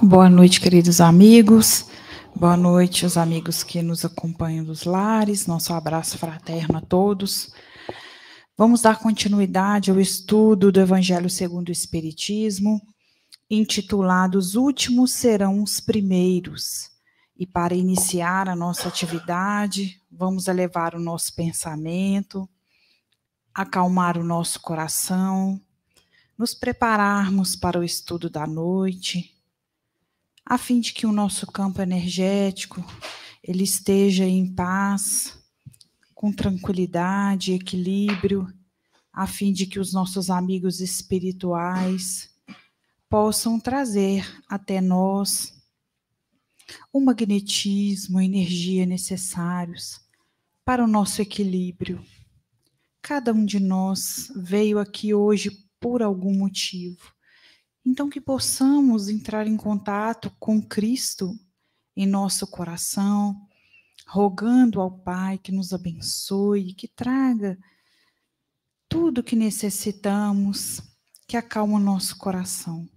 Boa noite, queridos amigos. Boa noite, os amigos que nos acompanham dos lares. Nosso abraço fraterno a todos. Vamos dar continuidade ao estudo do Evangelho segundo o Espiritismo, intitulado Os Últimos Serão os Primeiros. E para iniciar a nossa atividade, vamos elevar o nosso pensamento, acalmar o nosso coração, nos prepararmos para o estudo da noite a fim de que o nosso campo energético ele esteja em paz, com tranquilidade, equilíbrio, a fim de que os nossos amigos espirituais possam trazer até nós o magnetismo, a energia necessários para o nosso equilíbrio. Cada um de nós veio aqui hoje por algum motivo. Então, que possamos entrar em contato com Cristo em nosso coração, rogando ao Pai que nos abençoe, que traga tudo que necessitamos, que acalma o nosso coração.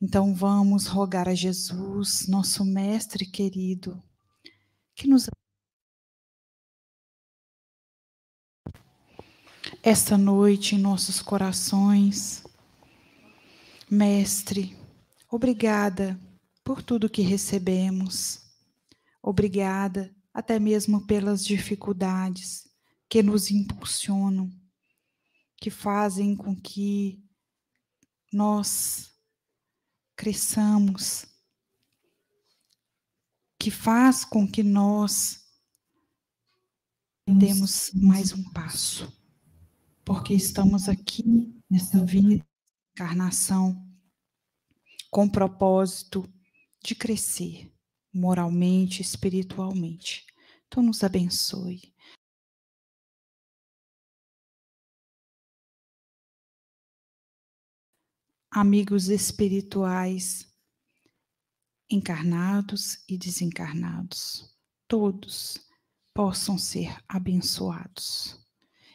Então, vamos rogar a Jesus, nosso Mestre querido, que nos esta noite em nossos corações Mestre, obrigada por tudo que recebemos. Obrigada até mesmo pelas dificuldades que nos impulsionam, que fazem com que nós cresçamos, que faz com que nós demos mais um passo, porque estamos aqui nesta vida encarnação com propósito de crescer moralmente, espiritualmente. Então, nos abençoe. Amigos espirituais, encarnados e desencarnados, todos possam ser abençoados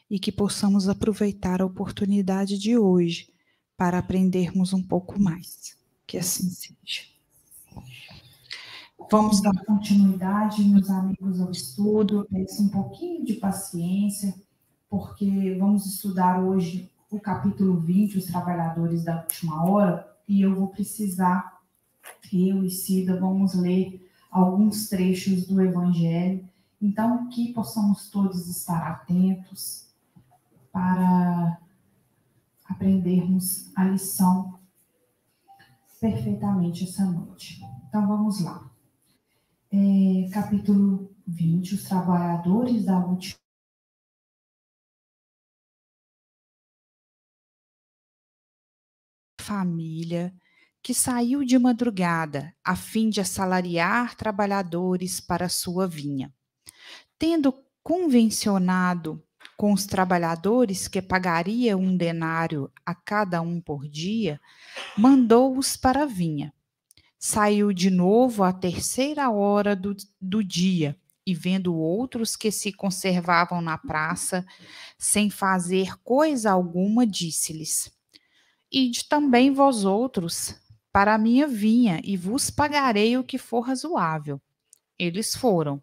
e que possamos aproveitar a oportunidade de hoje para aprendermos um pouco mais. Que assim seja. Vamos dar continuidade, meus amigos, ao estudo. Peço um pouquinho de paciência, porque vamos estudar hoje o capítulo 20, os trabalhadores da última hora, e eu vou precisar, eu e Cida, vamos ler alguns trechos do Evangelho. Então, que possamos todos estar atentos para aprendermos a lição perfeitamente essa noite. Então vamos lá. É, capítulo 20, os trabalhadores da última. Família que saiu de madrugada a fim de assalariar trabalhadores para sua vinha. Tendo convencionado com os trabalhadores que pagaria um denário a cada um por dia, mandou-os para a vinha. Saiu de novo à terceira hora do, do dia e, vendo outros que se conservavam na praça, sem fazer coisa alguma, disse-lhes: Ide também vós outros para a minha vinha e vos pagarei o que for razoável. Eles foram.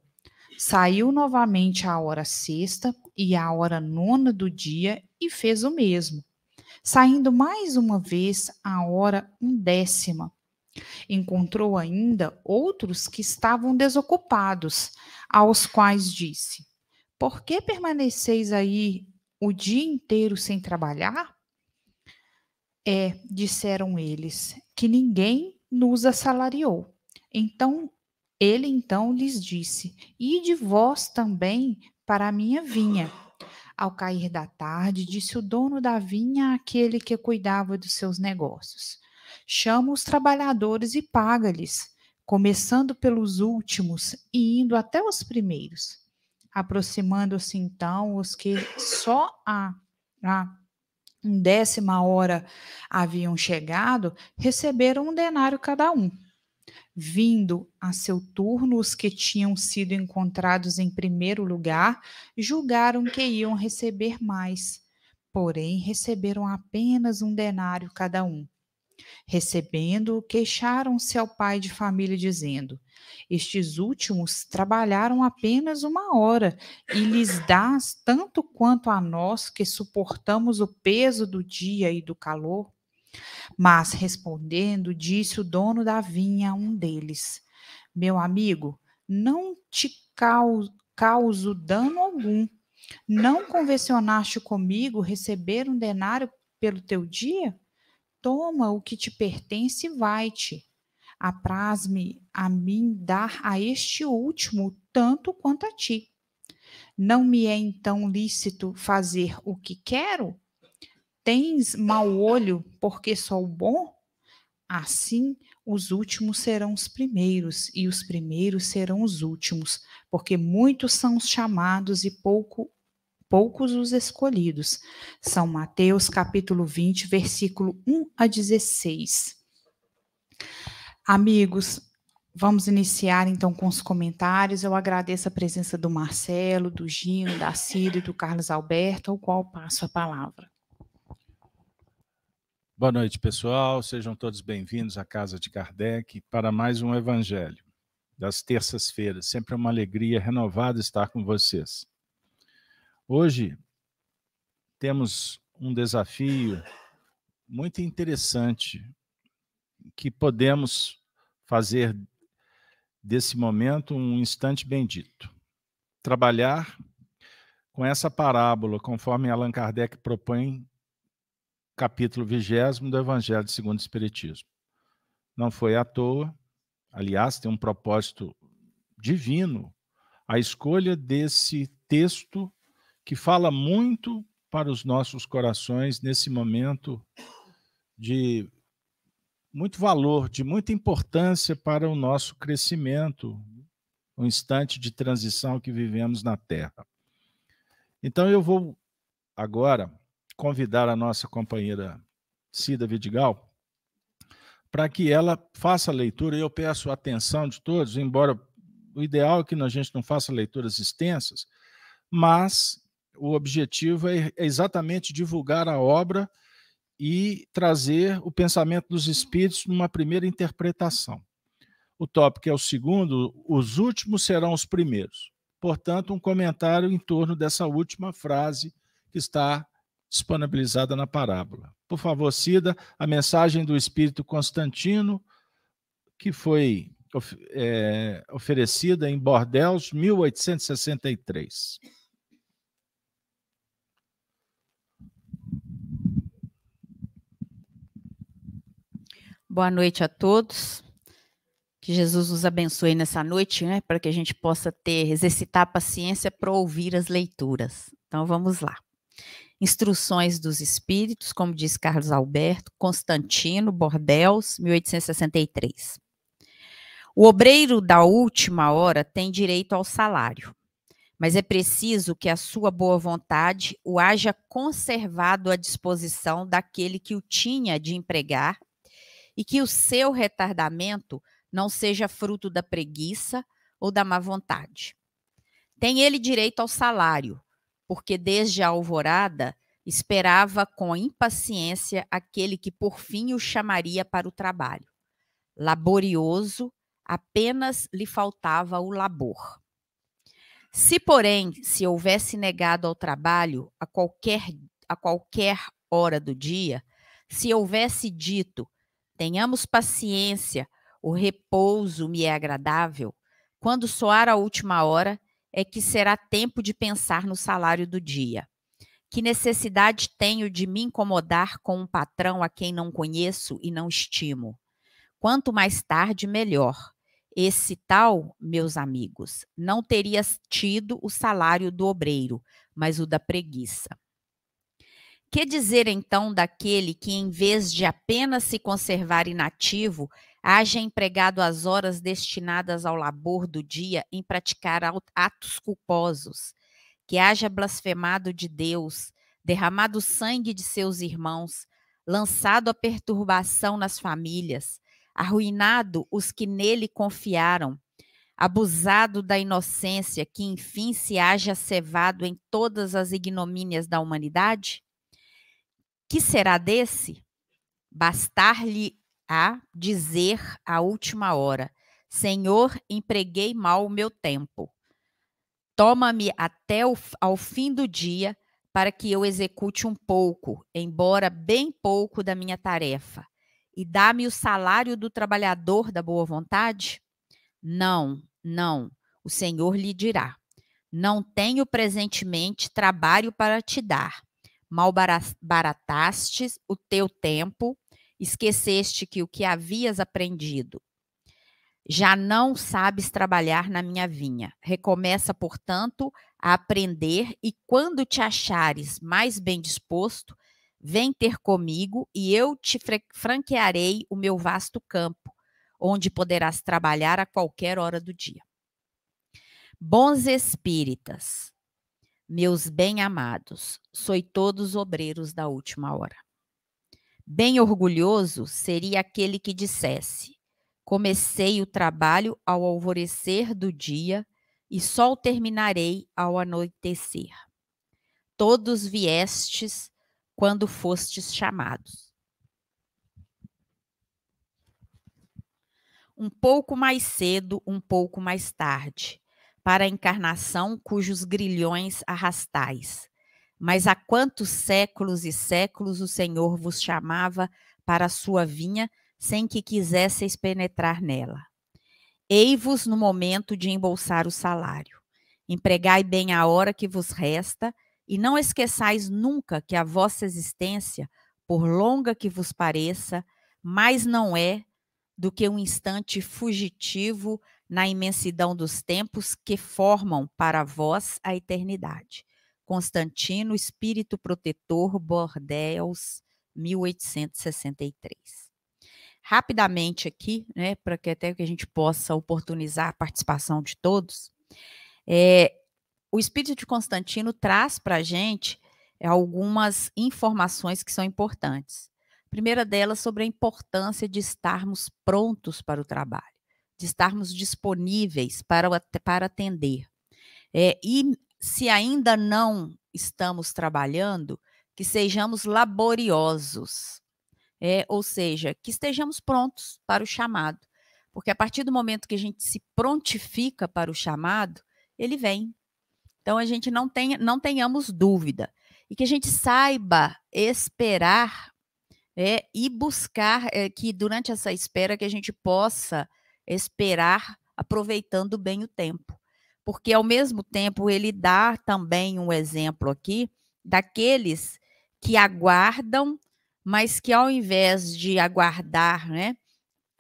Saiu novamente à hora sexta e à hora nona do dia e fez o mesmo, saindo mais uma vez à hora undécima. Encontrou ainda outros que estavam desocupados, aos quais disse: Por que permaneceis aí o dia inteiro sem trabalhar? É, disseram eles, que ninguém nos assalariou. Então ele então lhes disse: Ide vós também para a minha vinha. Ao cair da tarde, disse o dono da vinha àquele que cuidava dos seus negócios: Chama os trabalhadores e paga-lhes, começando pelos últimos e indo até os primeiros. Aproximando-se então os que só a, a décima hora haviam chegado, receberam um denário cada um. Vindo a seu turno, os que tinham sido encontrados em primeiro lugar julgaram que iam receber mais, porém receberam apenas um denário cada um. Recebendo, queixaram-se ao pai de família, dizendo: Estes últimos trabalharam apenas uma hora, e lhes dás tanto quanto a nós que suportamos o peso do dia e do calor? Mas, respondendo, disse o dono da vinha a um deles: Meu amigo, não te causo dano algum. Não convencionaste comigo receber um denário pelo teu dia? Toma o que te pertence e vai-te. Apraz-me a mim dar a este último tanto quanto a ti. Não me é então lícito fazer o que quero? Tens mau olho porque sou bom? Assim, os últimos serão os primeiros, e os primeiros serão os últimos, porque muitos são os chamados e pouco, poucos os escolhidos. São Mateus capítulo 20, versículo 1 a 16. Amigos, vamos iniciar então com os comentários. Eu agradeço a presença do Marcelo, do Gino, da Cida e do Carlos Alberto, ao qual passo a palavra. Boa noite, pessoal. Sejam todos bem-vindos à Casa de Kardec para mais um Evangelho das terças-feiras. Sempre uma alegria renovada estar com vocês. Hoje temos um desafio muito interessante que podemos fazer desse momento um instante bendito. Trabalhar com essa parábola, conforme Allan Kardec propõe capítulo vigésimo do Evangelho segundo o Espiritismo. Não foi à toa, aliás, tem um propósito divino, a escolha desse texto que fala muito para os nossos corações nesse momento de muito valor, de muita importância para o nosso crescimento, o instante de transição que vivemos na Terra. Então eu vou agora convidar a nossa companheira Cida Vidigal para que ela faça a leitura. Eu peço a atenção de todos, embora o ideal é que a gente não faça leituras extensas, mas o objetivo é, exatamente divulgar a obra e trazer o pensamento dos espíritos numa primeira interpretação. O tópico é o segundo, os últimos serão os primeiros. Portanto, um comentário em torno dessa última frase que está disponibilizada na parábola. Por favor, Cida, a mensagem do Espírito Constantino, que foi é, oferecida em Bordeaux, 1863. Boa noite a todos. Que Jesus nos abençoe nessa noite, né, para que a gente possa ter, exercitar a paciência para ouvir as leituras. Então vamos lá. Instruções dos Espíritos, como diz Carlos Alberto, Constantino, Bordeaux, 1863. O obreiro da última hora tem direito ao salário, mas é preciso que a sua boa vontade o haja conservado à disposição daquele que o tinha de empregar e que o seu retardamento não seja fruto da preguiça ou da má vontade. Tem ele direito ao salário, porque desde a alvorada esperava com impaciência aquele que por fim o chamaria para o trabalho. Laborioso, apenas lhe faltava o labor. Se, porém, se houvesse negado ao trabalho a qualquer, a qualquer hora do dia, se houvesse dito, tenhamos paciência, o repouso me é agradável, quando soar a última hora, é que será tempo de pensar no salário do dia. Que necessidade tenho de me incomodar com um patrão a quem não conheço e não estimo? Quanto mais tarde, melhor. Esse tal, meus amigos, não teria tido o salário do obreiro, mas o da preguiça. Que dizer então daquele que, em vez de apenas se conservar inativo, haja empregado as horas destinadas ao labor do dia em praticar atos culposos, que haja blasfemado de Deus, derramado o sangue de seus irmãos, lançado a perturbação nas famílias, arruinado os que nele confiaram, abusado da inocência, que enfim se haja cevado em todas as ignomínias da humanidade? Que será desse? bastar-lhe a dizer à última hora: Senhor, empreguei mal o meu tempo. Toma-me até o, ao fim do dia para que eu execute um pouco, embora bem pouco da minha tarefa, e dá-me o salário do trabalhador da boa vontade? Não, não. O Senhor lhe dirá: Não tenho presentemente trabalho para te dar. Malbarataste o teu tempo, esqueceste que o que havias aprendido. Já não sabes trabalhar na minha vinha. Recomeça, portanto, a aprender, e quando te achares mais bem disposto, vem ter comigo e eu te franquearei o meu vasto campo, onde poderás trabalhar a qualquer hora do dia. Bons espíritas, meus bem-amados, sois todos obreiros da última hora. Bem orgulhoso seria aquele que dissesse: Comecei o trabalho ao alvorecer do dia e só o terminarei ao anoitecer. Todos viestes quando fostes chamados. Um pouco mais cedo, um pouco mais tarde para a encarnação cujos grilhões arrastais. Mas há quantos séculos e séculos o Senhor vos chamava para a sua vinha sem que quisesseis penetrar nela? Ei-vos no momento de embolsar o salário. Empregai bem a hora que vos resta, e não esqueçais nunca que a vossa existência, por longa que vos pareça, mais não é do que um instante fugitivo na imensidão dos tempos que formam para vós a eternidade. Constantino, Espírito Protetor, Bordeaux, 1863. Rapidamente aqui, né, para que até que a gente possa oportunizar a participação de todos, é, o Espírito de Constantino traz para a gente algumas informações que são importantes. A primeira delas sobre a importância de estarmos prontos para o trabalho de estarmos disponíveis para, para atender. É, e se ainda não estamos trabalhando, que sejamos laboriosos, é, ou seja, que estejamos prontos para o chamado. Porque a partir do momento que a gente se prontifica para o chamado, ele vem. Então a gente não, tenha, não tenhamos dúvida. E que a gente saiba esperar é, e buscar é, que durante essa espera que a gente possa esperar aproveitando bem o tempo. Porque, ao mesmo tempo, ele dá também um exemplo aqui daqueles que aguardam, mas que, ao invés de aguardar, né,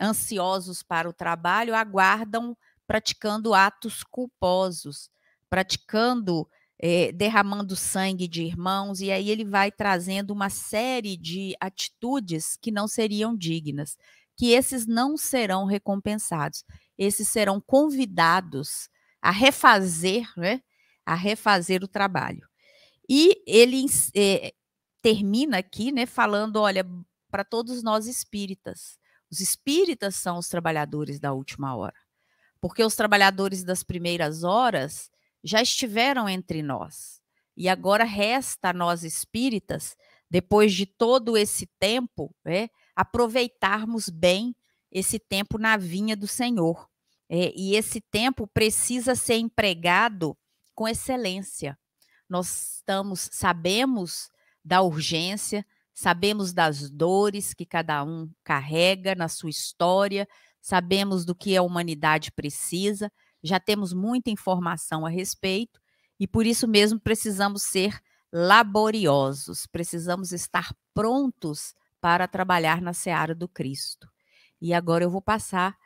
ansiosos para o trabalho, aguardam praticando atos culposos, praticando, eh, derramando sangue de irmãos, e aí ele vai trazendo uma série de atitudes que não seriam dignas que esses não serão recompensados. Esses serão convidados a refazer, né, a refazer o trabalho. E ele é, termina aqui, né, falando, olha, para todos nós espíritas. Os espíritas são os trabalhadores da última hora. Porque os trabalhadores das primeiras horas já estiveram entre nós. E agora resta a nós espíritas, depois de todo esse tempo, né, aproveitarmos bem esse tempo na vinha do Senhor. É, e esse tempo precisa ser empregado com excelência. Nós estamos, sabemos da urgência, sabemos das dores que cada um carrega na sua história, sabemos do que a humanidade precisa, já temos muita informação a respeito e por isso mesmo precisamos ser laboriosos, precisamos estar prontos para trabalhar na seara do Cristo. E agora eu vou passar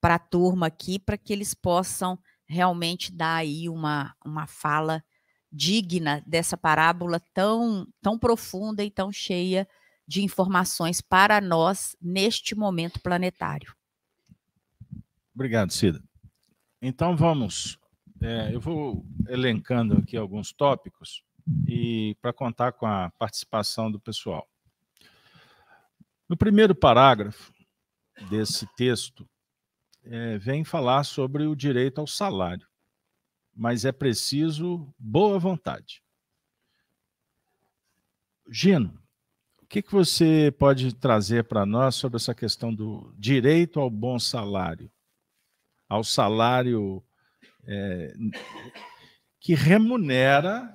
para a turma aqui para que eles possam realmente dar aí uma, uma fala digna dessa parábola tão, tão profunda e tão cheia de informações para nós neste momento planetário. Obrigado, Cida. Então vamos, é, eu vou elencando aqui alguns tópicos e para contar com a participação do pessoal. No primeiro parágrafo desse texto, é, vem falar sobre o direito ao salário, mas é preciso boa vontade. Gino, que, que você pode trazer para nós sobre essa questão do direito ao bom salário? Ao salário é, que remunera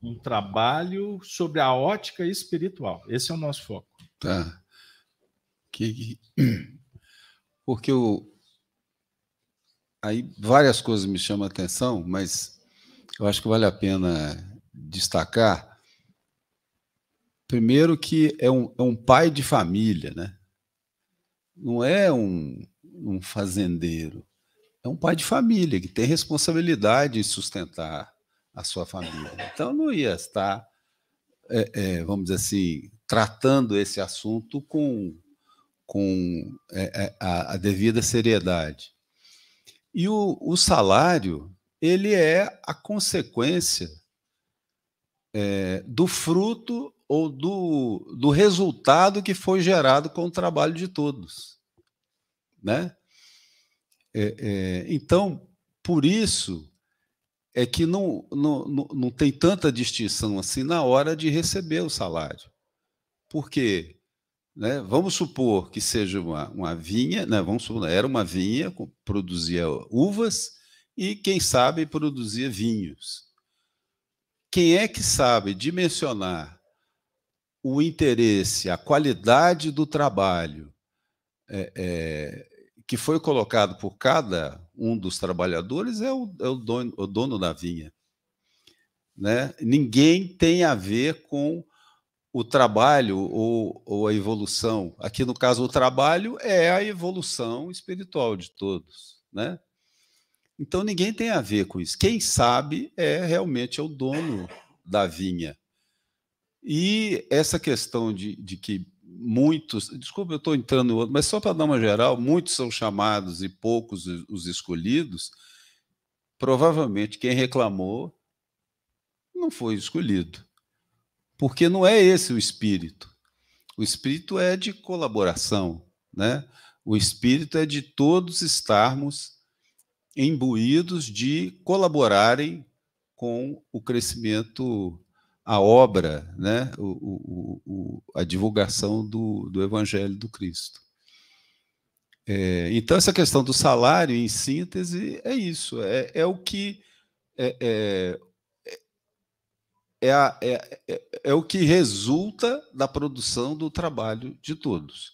um trabalho sobre a ótica espiritual. Esse é o nosso foco. Tá. Que, porque o, aí várias coisas me chamam a atenção, mas eu acho que vale a pena destacar Primeiro que é um, é um pai de família, né? Não é um, um fazendeiro. É um pai de família que tem responsabilidade em sustentar a sua família. Então não ia estar, é, é, vamos dizer assim, tratando esse assunto com, com é, é a, a, devida seriedade. E o, o, salário ele é a consequência é, do fruto ou do, do resultado que foi gerado com o trabalho de todos. Né? É, é, então, por isso é que não, não, não, não tem tanta distinção assim na hora de receber o salário. Por quê? Né? Vamos supor que seja uma, uma vinha, né? vamos supor, era uma vinha, produzia uvas e, quem sabe, produzia vinhos. Quem é que sabe dimensionar o interesse, a qualidade do trabalho é, é, que foi colocado por cada um dos trabalhadores é o, é o, dono, o dono da vinha. Né? Ninguém tem a ver com o trabalho ou, ou, a evolução. Aqui, no caso, o trabalho é a evolução espiritual de todos. Né? Então, ninguém tem a ver com isso. Quem sabe é realmente é o dono da vinha. E essa questão de, de que muitos, desculpa, eu estou entrando no outro, mas só para dar uma geral, muitos são chamados e poucos os escolhidos, provavelmente quem reclamou não foi escolhido. Porque não é esse o espírito. O espírito é de colaboração, né? O espírito é de todos estarmos imbuídos de colaborarem com o crescimento a obra, né, o, o, o, a divulgação do, do Evangelho do Cristo. É, então, essa questão do salário, em síntese, é isso, é, é o que é, é, a, é, é, é, o que resulta da produção do trabalho de todos.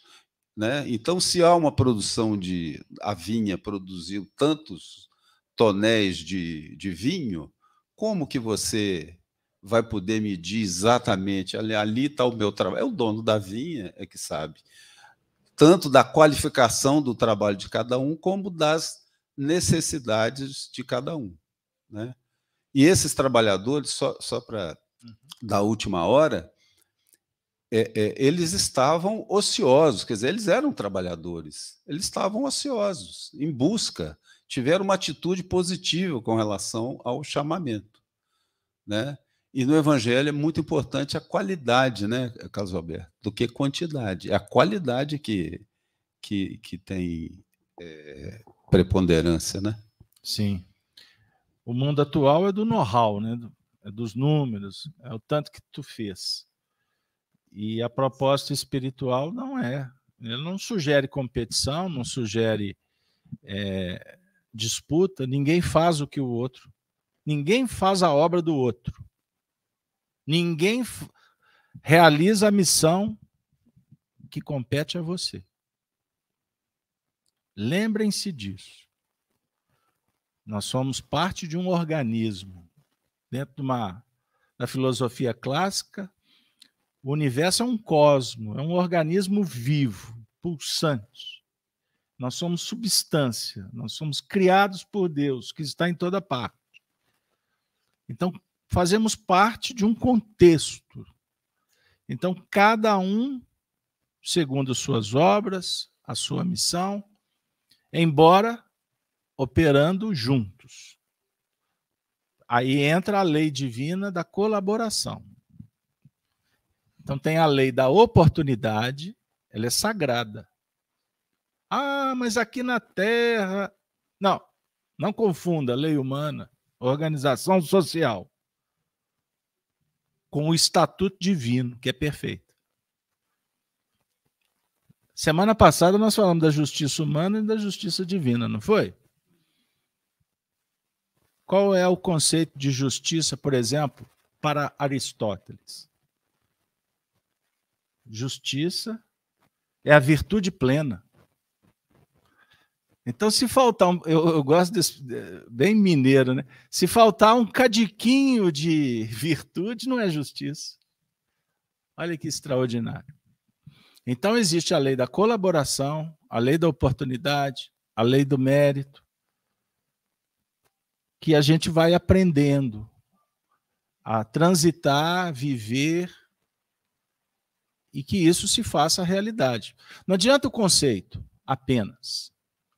Né? Então, se há uma produção de. A vinha produziu tantos tonéis de, de vinho, como que você vai poder medir exatamente, ali está o meu trabalho. É o dono da vinha é que sabe. Tanto da qualificação do trabalho de cada um, como das necessidades de cada um. Né? E esses trabalhadores, só, só para uhum. da última hora, é, é, eles estavam ociosos, quer dizer, eles eram trabalhadores, eles estavam ociosos, em busca, tiveram uma atitude positiva com relação ao chamamento. Né? E no Evangelho é muito importante a qualidade, né, Carlos Alberto, do que quantidade. É a qualidade que, que, que tem é, preponderância, né? Sim. O mundo atual é do know-how, né? É dos números, é o tanto que tu fez. E a proposta espiritual não é. Ele não sugere competição, não sugere é, disputa. Ninguém faz o que o outro. Ninguém faz a obra do outro. Ninguém realiza a missão que compete a você. Lembrem-se disso. Nós somos parte de um organismo. Dentro de uma, da filosofia clássica, o universo é um cosmo, é um organismo vivo, pulsante. Nós somos substância, nós somos criados por Deus, que está em toda parte. Então, fazemos parte de um contexto. Então, cada um, segundo suas obras, a sua missão, embora operando juntos. Aí entra a lei divina da colaboração. Então, tem a lei da oportunidade, ela é sagrada. Ah, mas aqui na Terra. Não, não confunda lei humana, organização social com o estatuto divino, que é perfeito. Semana passada nós falamos da justiça humana e da justiça divina, não foi? Qual é o conceito de justiça, por exemplo, para Aristóteles? Justiça é a virtude plena. Então, se faltar um, eu, eu, gosto desse, bem mineiro, né? Se faltar um cadiquinho de virtude, não é justiça. Olha que extraordinário. Então, existe a lei da colaboração, a lei da oportunidade, a lei do mérito, que a gente vai aprendendo a transitar, viver e que isso se faça realidade. Não adianta o conceito apenas.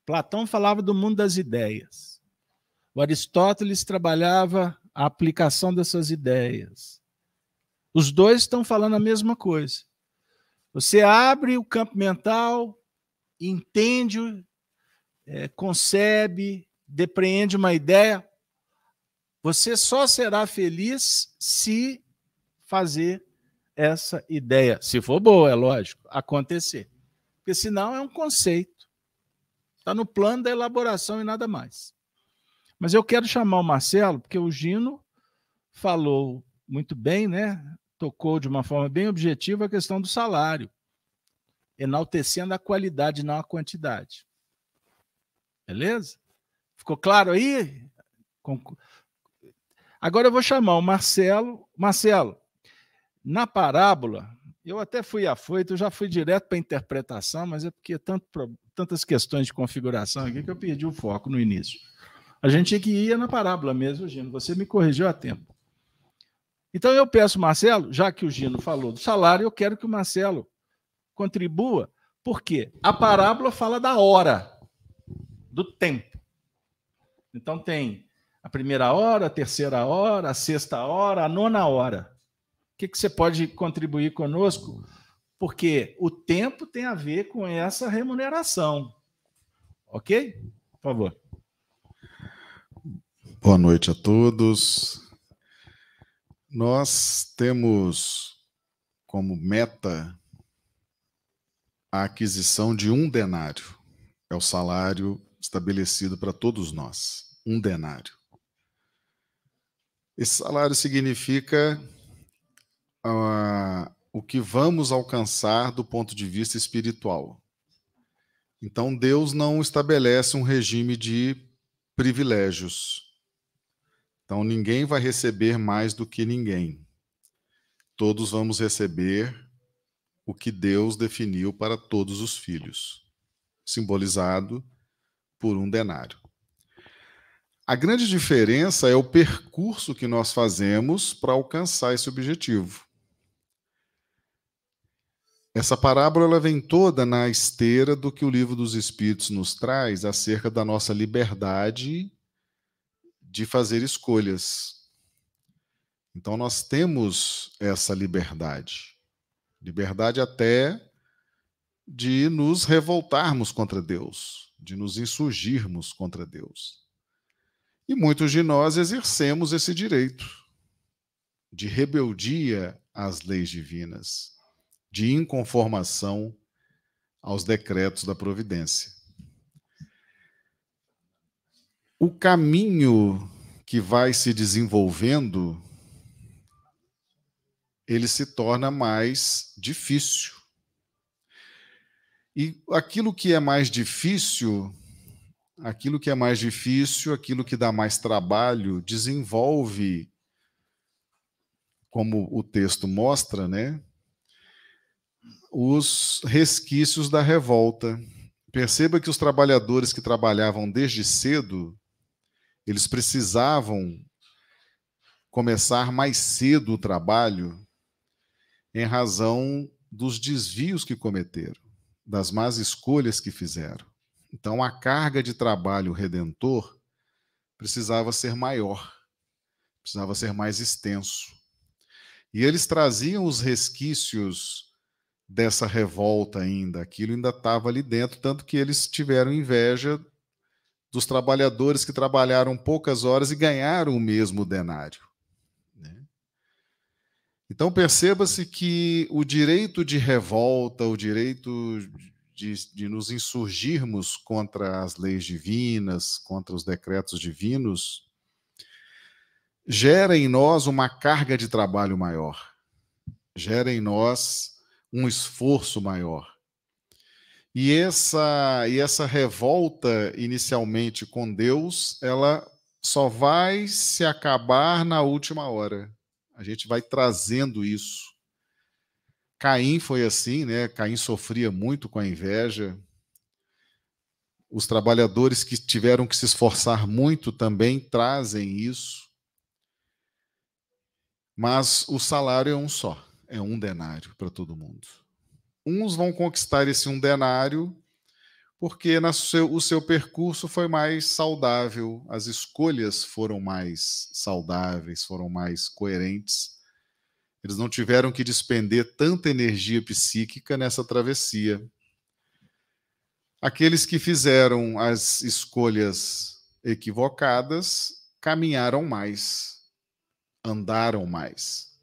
Platão falava do mundo das ideias. O Aristóteles trabalhava a aplicação dessas ideias. Os dois estão falando a mesma coisa. Você abre o campo mental, entende, é, concebe, depreende uma ideia. Você só será feliz se fazer essa ideia, se for boa, é lógico, acontecer. Porque senão é um conceito. Está no plano da elaboração e nada mais. Mas eu quero chamar o Marcelo, porque o Gino falou muito bem, né? tocou de uma forma bem objetiva a questão do salário, enaltecendo a qualidade, não a quantidade. Beleza? Ficou claro aí? Agora eu vou chamar o Marcelo. Marcelo, na parábola, eu até fui afoito, eu já fui direto para a interpretação, mas é porque tanto, tantas questões de configuração aqui que eu perdi o foco no início. A gente tinha que ir na parábola mesmo, Gino. Você me corrigiu a tempo. Então eu peço, Marcelo, já que o Gino falou do salário, eu quero que o Marcelo contribua, porque a parábola fala da hora, do tempo. Então tem a primeira hora, a terceira hora, a sexta hora, a nona hora. O que, que você pode contribuir conosco? Porque o tempo tem a ver com essa remuneração. Ok? Por favor. Boa noite a todos. Nós temos como meta a aquisição de um denário. É o salário estabelecido para todos nós. Um denário. Esse salário significa uh, o que vamos alcançar do ponto de vista espiritual. Então, Deus não estabelece um regime de privilégios. Então, ninguém vai receber mais do que ninguém. Todos vamos receber o que Deus definiu para todos os filhos, simbolizado por um denário. A grande diferença é o percurso que nós fazemos para alcançar esse objetivo. Essa parábola vem toda na esteira do que o livro dos Espíritos nos traz acerca da nossa liberdade de fazer escolhas. Então nós temos essa liberdade. Liberdade até de nos revoltarmos contra Deus, de nos insurgirmos contra Deus. E muitos de nós exercemos esse direito de rebeldia às leis divinas, de inconformação aos decretos da providência. o caminho que vai se desenvolvendo ele se torna mais difícil. E aquilo que é mais difícil, aquilo que é mais difícil, aquilo que dá mais trabalho, desenvolve, como o texto mostra, né? Os resquícios da revolta. Perceba que os trabalhadores que trabalhavam desde cedo eles precisavam começar mais cedo o trabalho em razão dos desvios que cometeram, das más escolhas que fizeram. Então, a carga de trabalho redentor precisava ser maior, precisava ser mais extenso. E eles traziam os resquícios dessa revolta ainda, aquilo ainda estava ali dentro, tanto que eles tiveram inveja dos trabalhadores que trabalharam poucas horas e ganharam o mesmo denário. Né? Então perceba-se que o direito de revolta, o direito de, de nos insurgirmos contra as leis divinas, contra os decretos divinos, gera em nós uma carga de trabalho maior, gera em nós um esforço maior. E essa, e essa revolta inicialmente com Deus, ela só vai se acabar na última hora. A gente vai trazendo isso. Caim foi assim, né? Caim sofria muito com a inveja. Os trabalhadores que tiveram que se esforçar muito também trazem isso. Mas o salário é um só, é um denário para todo mundo. Uns vão conquistar esse um denário porque seu, o seu percurso foi mais saudável, as escolhas foram mais saudáveis, foram mais coerentes. Eles não tiveram que despender tanta energia psíquica nessa travessia. Aqueles que fizeram as escolhas equivocadas caminharam mais, andaram mais.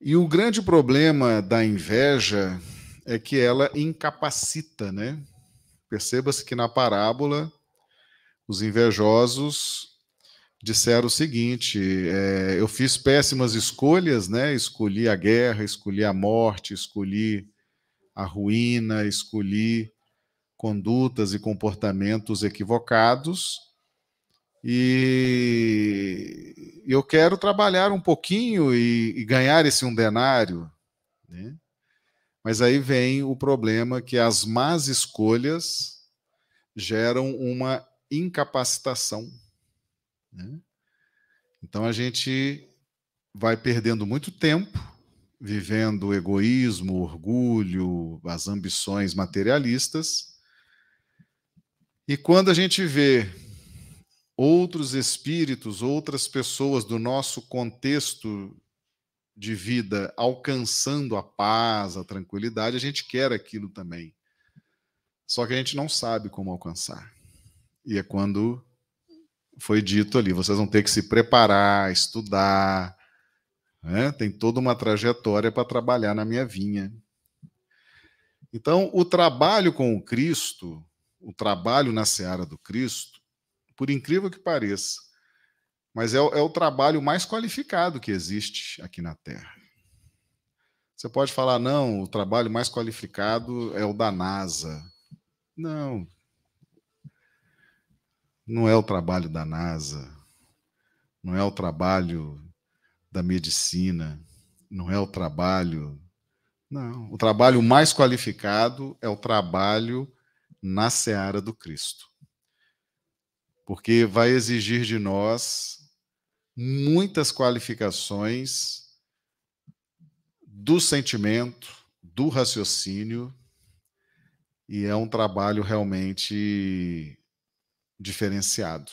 E o grande problema da inveja é que ela incapacita, né? Perceba-se que na parábola os invejosos disseram o seguinte: é, eu fiz péssimas escolhas, né? Escolhi a guerra, escolhi a morte, escolhi a ruína, escolhi condutas e comportamentos equivocados e eu quero trabalhar um pouquinho e, e ganhar esse um denário. Né? Mas aí vem o problema que as más escolhas geram uma incapacitação. Né? Então a gente vai perdendo muito tempo vivendo egoísmo, orgulho, as ambições materialistas. E quando a gente vê outros espíritos, outras pessoas do nosso contexto de vida alcançando a paz, a tranquilidade, a gente quer aquilo também. Só que a gente não sabe como alcançar. E é quando foi dito ali: vocês vão ter que se preparar, estudar. Né? Tem toda uma trajetória para trabalhar na minha vinha. Então, o trabalho com o Cristo, o trabalho na seara do Cristo, por incrível que pareça. Mas é, é o trabalho mais qualificado que existe aqui na Terra. Você pode falar, não, o trabalho mais qualificado é o da NASA. Não. Não é o trabalho da NASA. Não é o trabalho da medicina. Não é o trabalho. Não. O trabalho mais qualificado é o trabalho na seara do Cristo porque vai exigir de nós muitas qualificações do sentimento, do raciocínio, e é um trabalho realmente diferenciado.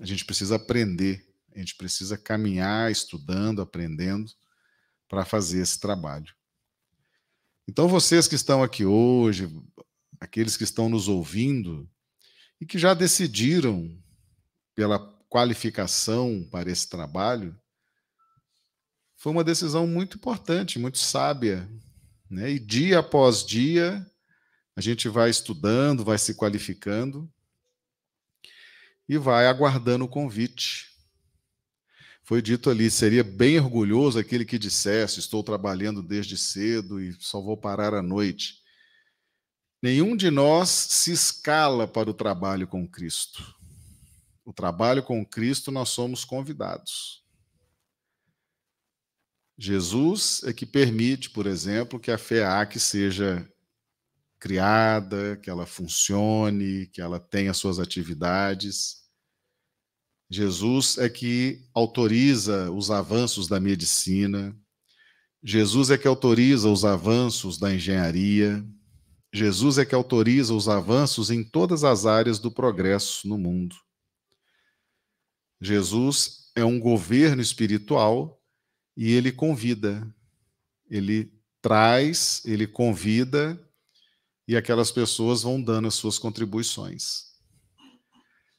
A gente precisa aprender, a gente precisa caminhar estudando, aprendendo para fazer esse trabalho. Então, vocês que estão aqui hoje, aqueles que estão nos ouvindo e que já decidiram pela qualificação para esse trabalho, foi uma decisão muito importante, muito sábia. Né? E dia após dia, a gente vai estudando, vai se qualificando e vai aguardando o convite. Foi dito ali: seria bem orgulhoso aquele que dissesse: Estou trabalhando desde cedo e só vou parar à noite. Nenhum de nós se escala para o trabalho com Cristo o trabalho com Cristo, nós somos convidados. Jesus é que permite, por exemplo, que a FEAC seja criada, que ela funcione, que ela tenha suas atividades. Jesus é que autoriza os avanços da medicina. Jesus é que autoriza os avanços da engenharia. Jesus é que autoriza os avanços em todas as áreas do progresso no mundo. Jesus é um governo espiritual e ele convida, ele traz, ele convida e aquelas pessoas vão dando as suas contribuições.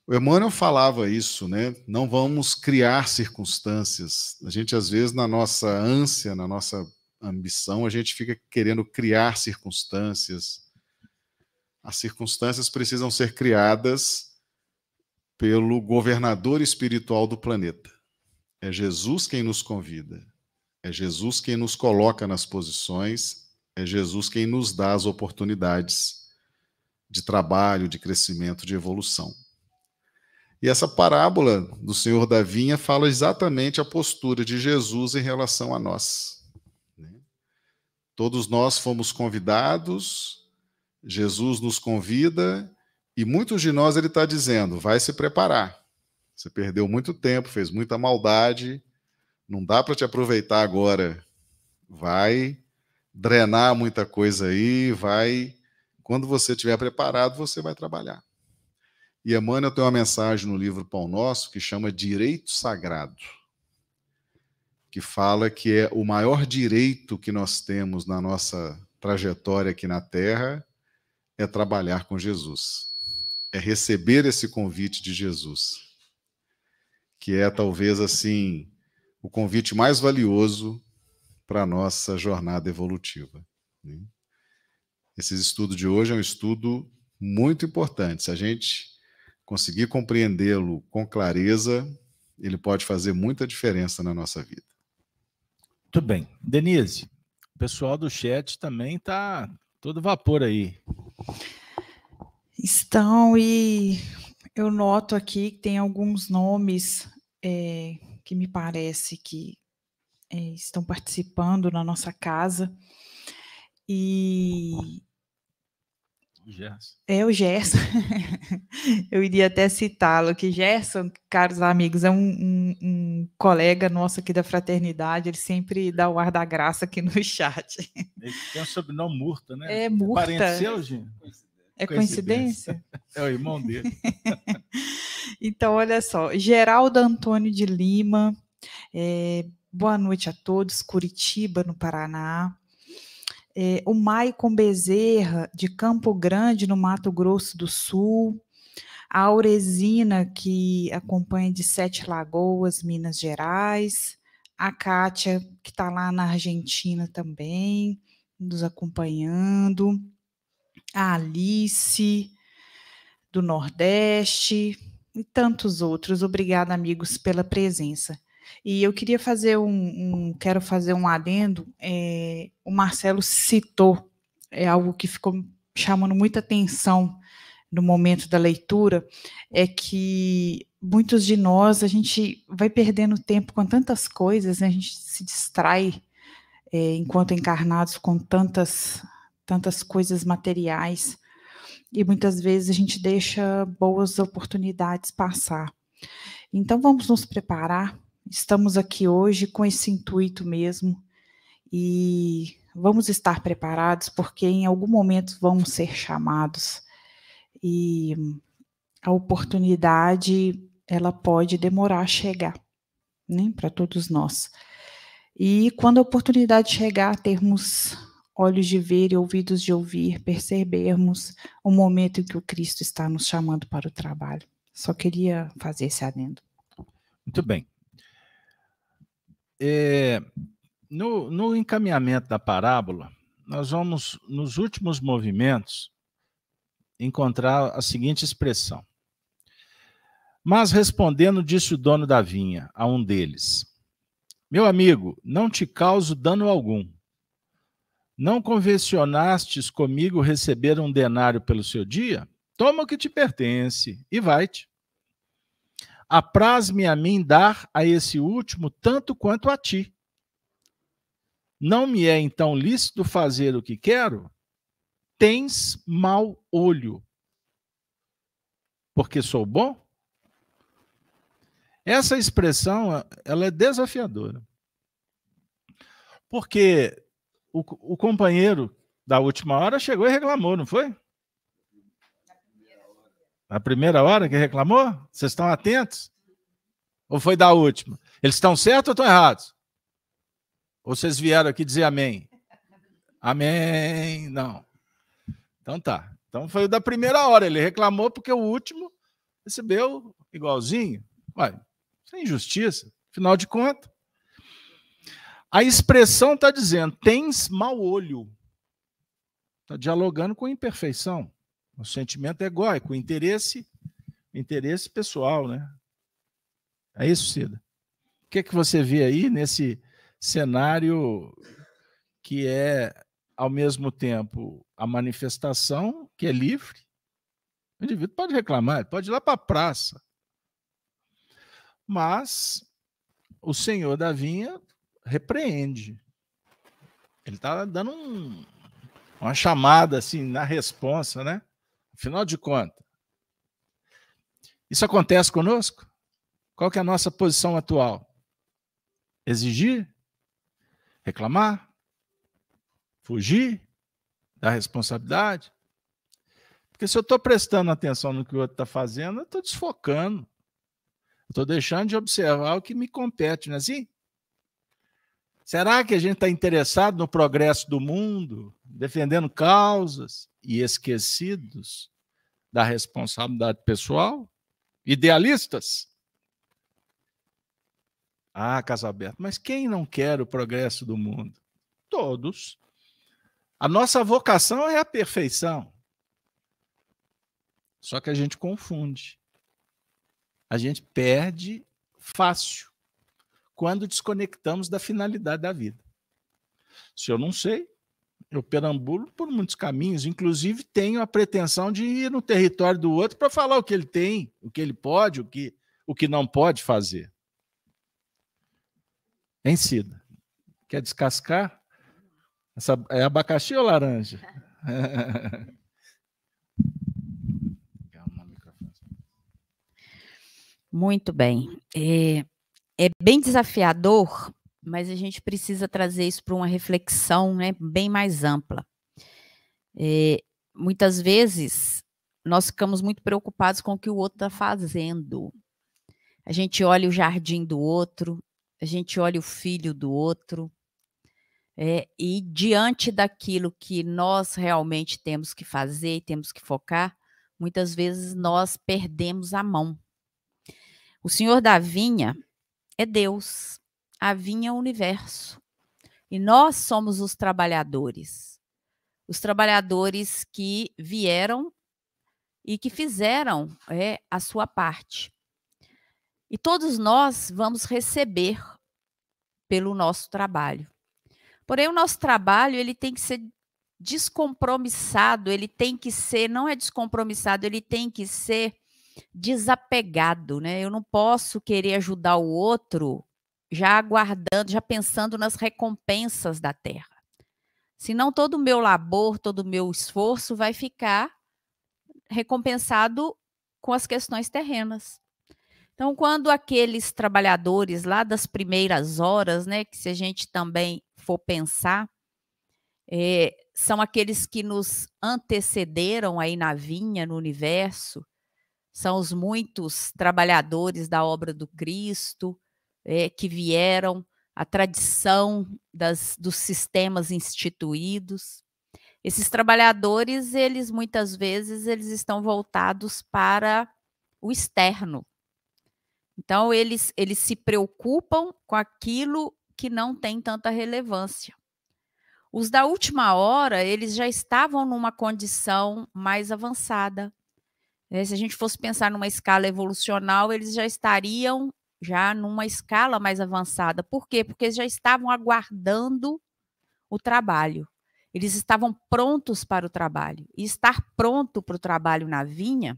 O Emmanuel falava isso, né? Não vamos criar circunstâncias. A gente, às vezes, na nossa ânsia, na nossa ambição, a gente fica querendo criar circunstâncias. As circunstâncias precisam ser criadas pelo governador espiritual do planeta. É Jesus quem nos convida. É Jesus quem nos coloca nas posições. É Jesus quem nos dá as oportunidades de trabalho, de crescimento, de evolução. E essa parábola do Senhor da Vinha fala exatamente a postura de Jesus em relação a nós. Né? Todos nós fomos convidados, Jesus nos convida, e muitos de nós ele está dizendo: vai se preparar. Você perdeu muito tempo, fez muita maldade, não dá para te aproveitar agora. Vai drenar muita coisa aí, vai. Quando você estiver preparado, você vai trabalhar. E Emmanuel tem uma mensagem no livro Pão Nosso que chama Direito Sagrado, que fala que é o maior direito que nós temos na nossa trajetória aqui na Terra é trabalhar com Jesus, é receber esse convite de Jesus, que é talvez assim o convite mais valioso para a nossa jornada evolutiva. Né? Esse estudo de hoje é um estudo muito importante. Se a gente conseguir compreendê-lo com clareza, ele pode fazer muita diferença na nossa vida. Muito bem. Denise, o pessoal do chat também está todo vapor aí. Estão, e eu noto aqui que tem alguns nomes é, que me parece que é, estão participando na nossa casa. E Gerson. É o Gerson. Eu iria até citá-lo, que Gerson, caros amigos, é um, um, um, colega nosso aqui da fraternidade, ele sempre dá o ar da graça aqui no chat. Ele tem um sobrenome Murta, né? É Murta. Pareceu, gente? É coincidência? É o irmão dele. então, olha só, Geraldo Antônio de Lima, é, boa noite a todos, Curitiba, no Paraná é, o Maicon Bezerra, de Campo Grande, no Mato Grosso do Sul, a Auresina, que acompanha de Sete Lagoas, Minas Gerais, a Kátia, que está lá na Argentina também, nos acompanhando, a Alice, do Nordeste, e tantos outros. Obrigada, amigos, pela presença. E eu queria fazer um, um quero fazer um adendo. É, o Marcelo citou é algo que ficou chamando muita atenção no momento da leitura, é que muitos de nós a gente vai perdendo tempo com tantas coisas, né? a gente se distrai é, enquanto encarnados com tantas tantas coisas materiais e muitas vezes a gente deixa boas oportunidades passar. Então vamos nos preparar Estamos aqui hoje com esse intuito mesmo e vamos estar preparados porque em algum momento vamos ser chamados e a oportunidade ela pode demorar a chegar, né, para todos nós. E quando a oportunidade chegar, termos olhos de ver e ouvidos de ouvir, percebermos o momento em que o Cristo está nos chamando para o trabalho. Só queria fazer esse adendo. Muito bem. É, no, no encaminhamento da parábola, nós vamos, nos últimos movimentos, encontrar a seguinte expressão. Mas respondendo, disse o dono da vinha a um deles: Meu amigo, não te causo dano algum. Não convencionastes comigo receber um denário pelo seu dia? Toma o que te pertence e vai-te. Apraz-me a mim dar a esse último tanto quanto a ti. Não me é então lícito fazer o que quero? Tens mau olho, porque sou bom? Essa expressão ela é desafiadora. Porque o, o companheiro da última hora chegou e reclamou, não foi? Na primeira hora que reclamou? Vocês estão atentos? Ou foi da última? Eles estão certos ou estão errados? Ou vocês vieram aqui dizer amém? Amém. Não. Então tá. Então foi o da primeira hora. Ele reclamou porque o último recebeu igualzinho. Ué, isso é injustiça. Afinal de contas. A expressão está dizendo: tens mau olho. Está dialogando com imperfeição. O sentimento egóico, o interesse, interesse pessoal, né? É isso, Cida. O que, é que você vê aí nesse cenário que é, ao mesmo tempo, a manifestação, que é livre? O indivíduo pode reclamar, pode ir lá para a praça. Mas o senhor da vinha repreende. Ele está dando um, uma chamada assim na resposta, né? Afinal de contas, isso acontece conosco? Qual é a nossa posição atual? Exigir? Reclamar? Fugir da responsabilidade? Porque se eu estou prestando atenção no que o outro está fazendo, eu estou desfocando. Estou deixando de observar o que me compete, não é assim? Será que a gente está interessado no progresso do mundo, defendendo causas e esquecidos da responsabilidade pessoal? Idealistas? Ah, Casaberto, mas quem não quer o progresso do mundo? Todos. A nossa vocação é a perfeição. Só que a gente confunde. A gente perde fácil quando desconectamos da finalidade da vida. Se eu não sei, eu perambulo por muitos caminhos, inclusive tenho a pretensão de ir no território do outro para falar o que ele tem, o que ele pode, o que, o que não pode fazer. Em Cida, quer descascar? Essa, é abacaxi ou laranja? Muito bem. É, é bem desafiador, mas a gente precisa trazer isso para uma reflexão né, bem mais ampla. É, muitas vezes nós ficamos muito preocupados com o que o outro está fazendo. A gente olha o jardim do outro, a gente olha o filho do outro, é, e diante daquilo que nós realmente temos que fazer e temos que focar, muitas vezes nós perdemos a mão. O senhor da vinha, é Deus, a vinha universo. E nós somos os trabalhadores. Os trabalhadores que vieram e que fizeram é, a sua parte. E todos nós vamos receber pelo nosso trabalho. Porém, o nosso trabalho ele tem que ser descompromissado, ele tem que ser, não é descompromissado, ele tem que ser desapegado, né? Eu não posso querer ajudar o outro já aguardando, já pensando nas recompensas da terra. Senão todo o meu labor, todo o meu esforço vai ficar recompensado com as questões terrenas. Então, quando aqueles trabalhadores lá das primeiras horas, né, que se a gente também for pensar, é, são aqueles que nos antecederam aí na vinha, no universo, são os muitos trabalhadores da obra do Cristo é, que vieram, a tradição das, dos sistemas instituídos. Esses trabalhadores, eles muitas vezes eles estão voltados para o externo. Então eles eles se preocupam com aquilo que não tem tanta relevância. Os da última hora, eles já estavam numa condição mais avançada. Né, se a gente fosse pensar numa escala evolucional, eles já estariam já numa escala mais avançada. Por quê? Porque eles já estavam aguardando o trabalho. Eles estavam prontos para o trabalho. E estar pronto para o trabalho na vinha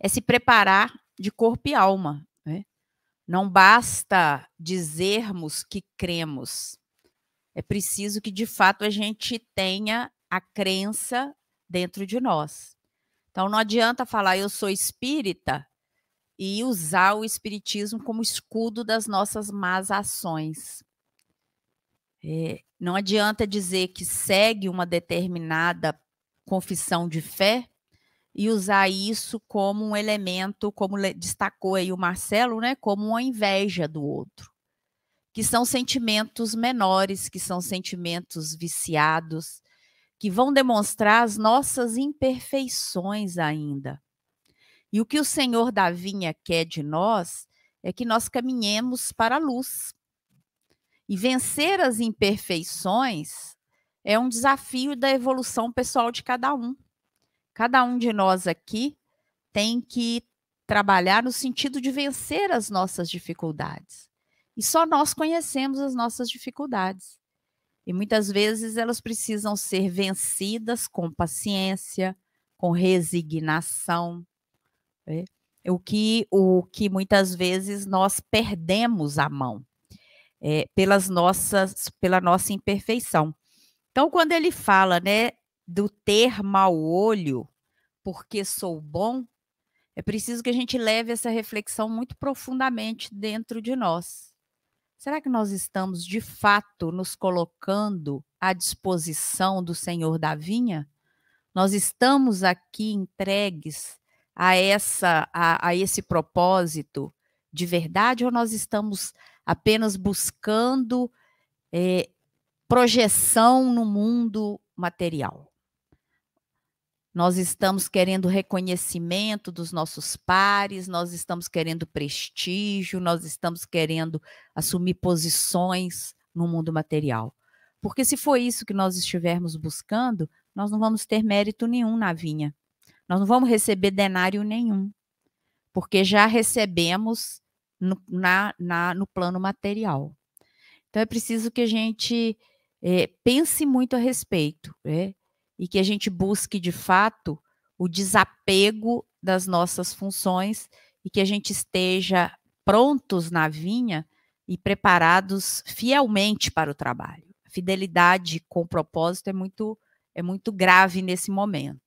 é se preparar de corpo e alma. Né? Não basta dizermos que cremos. É preciso que, de fato, a gente tenha a crença dentro de nós. Então não adianta falar eu sou espírita e usar o espiritismo como escudo das nossas más ações. É, não adianta dizer que segue uma determinada confissão de fé e usar isso como um elemento, como destacou aí o Marcelo, né, como uma inveja do outro, que são sentimentos menores, que são sentimentos viciados, que vão demonstrar as nossas imperfeições ainda. E o que o Senhor da vinha quer de nós é que nós caminhemos para a luz. E vencer as imperfeições é um desafio da evolução pessoal de cada um. Cada um de nós aqui tem que trabalhar no sentido de vencer as nossas dificuldades. E só nós conhecemos as nossas dificuldades. E muitas vezes elas precisam ser vencidas com paciência, com resignação. Né? O, que, o que muitas vezes nós perdemos a mão é, pelas nossas, pela nossa imperfeição. Então, quando ele fala né, do ter mau olho, porque sou bom, é preciso que a gente leve essa reflexão muito profundamente dentro de nós. Será que nós estamos de fato nos colocando à disposição do Senhor da vinha? Nós estamos aqui entregues a essa a, a esse propósito de verdade ou nós estamos apenas buscando é, projeção no mundo material? Nós estamos querendo reconhecimento dos nossos pares, nós estamos querendo prestígio, nós estamos querendo assumir posições no mundo material. Porque se for isso que nós estivermos buscando, nós não vamos ter mérito nenhum na vinha. Nós não vamos receber denário nenhum. Porque já recebemos no, na, na, no plano material. Então é preciso que a gente é, pense muito a respeito. Né? e que a gente busque de fato o desapego das nossas funções e que a gente esteja prontos na vinha e preparados fielmente para o trabalho. A fidelidade com o propósito é muito é muito grave nesse momento.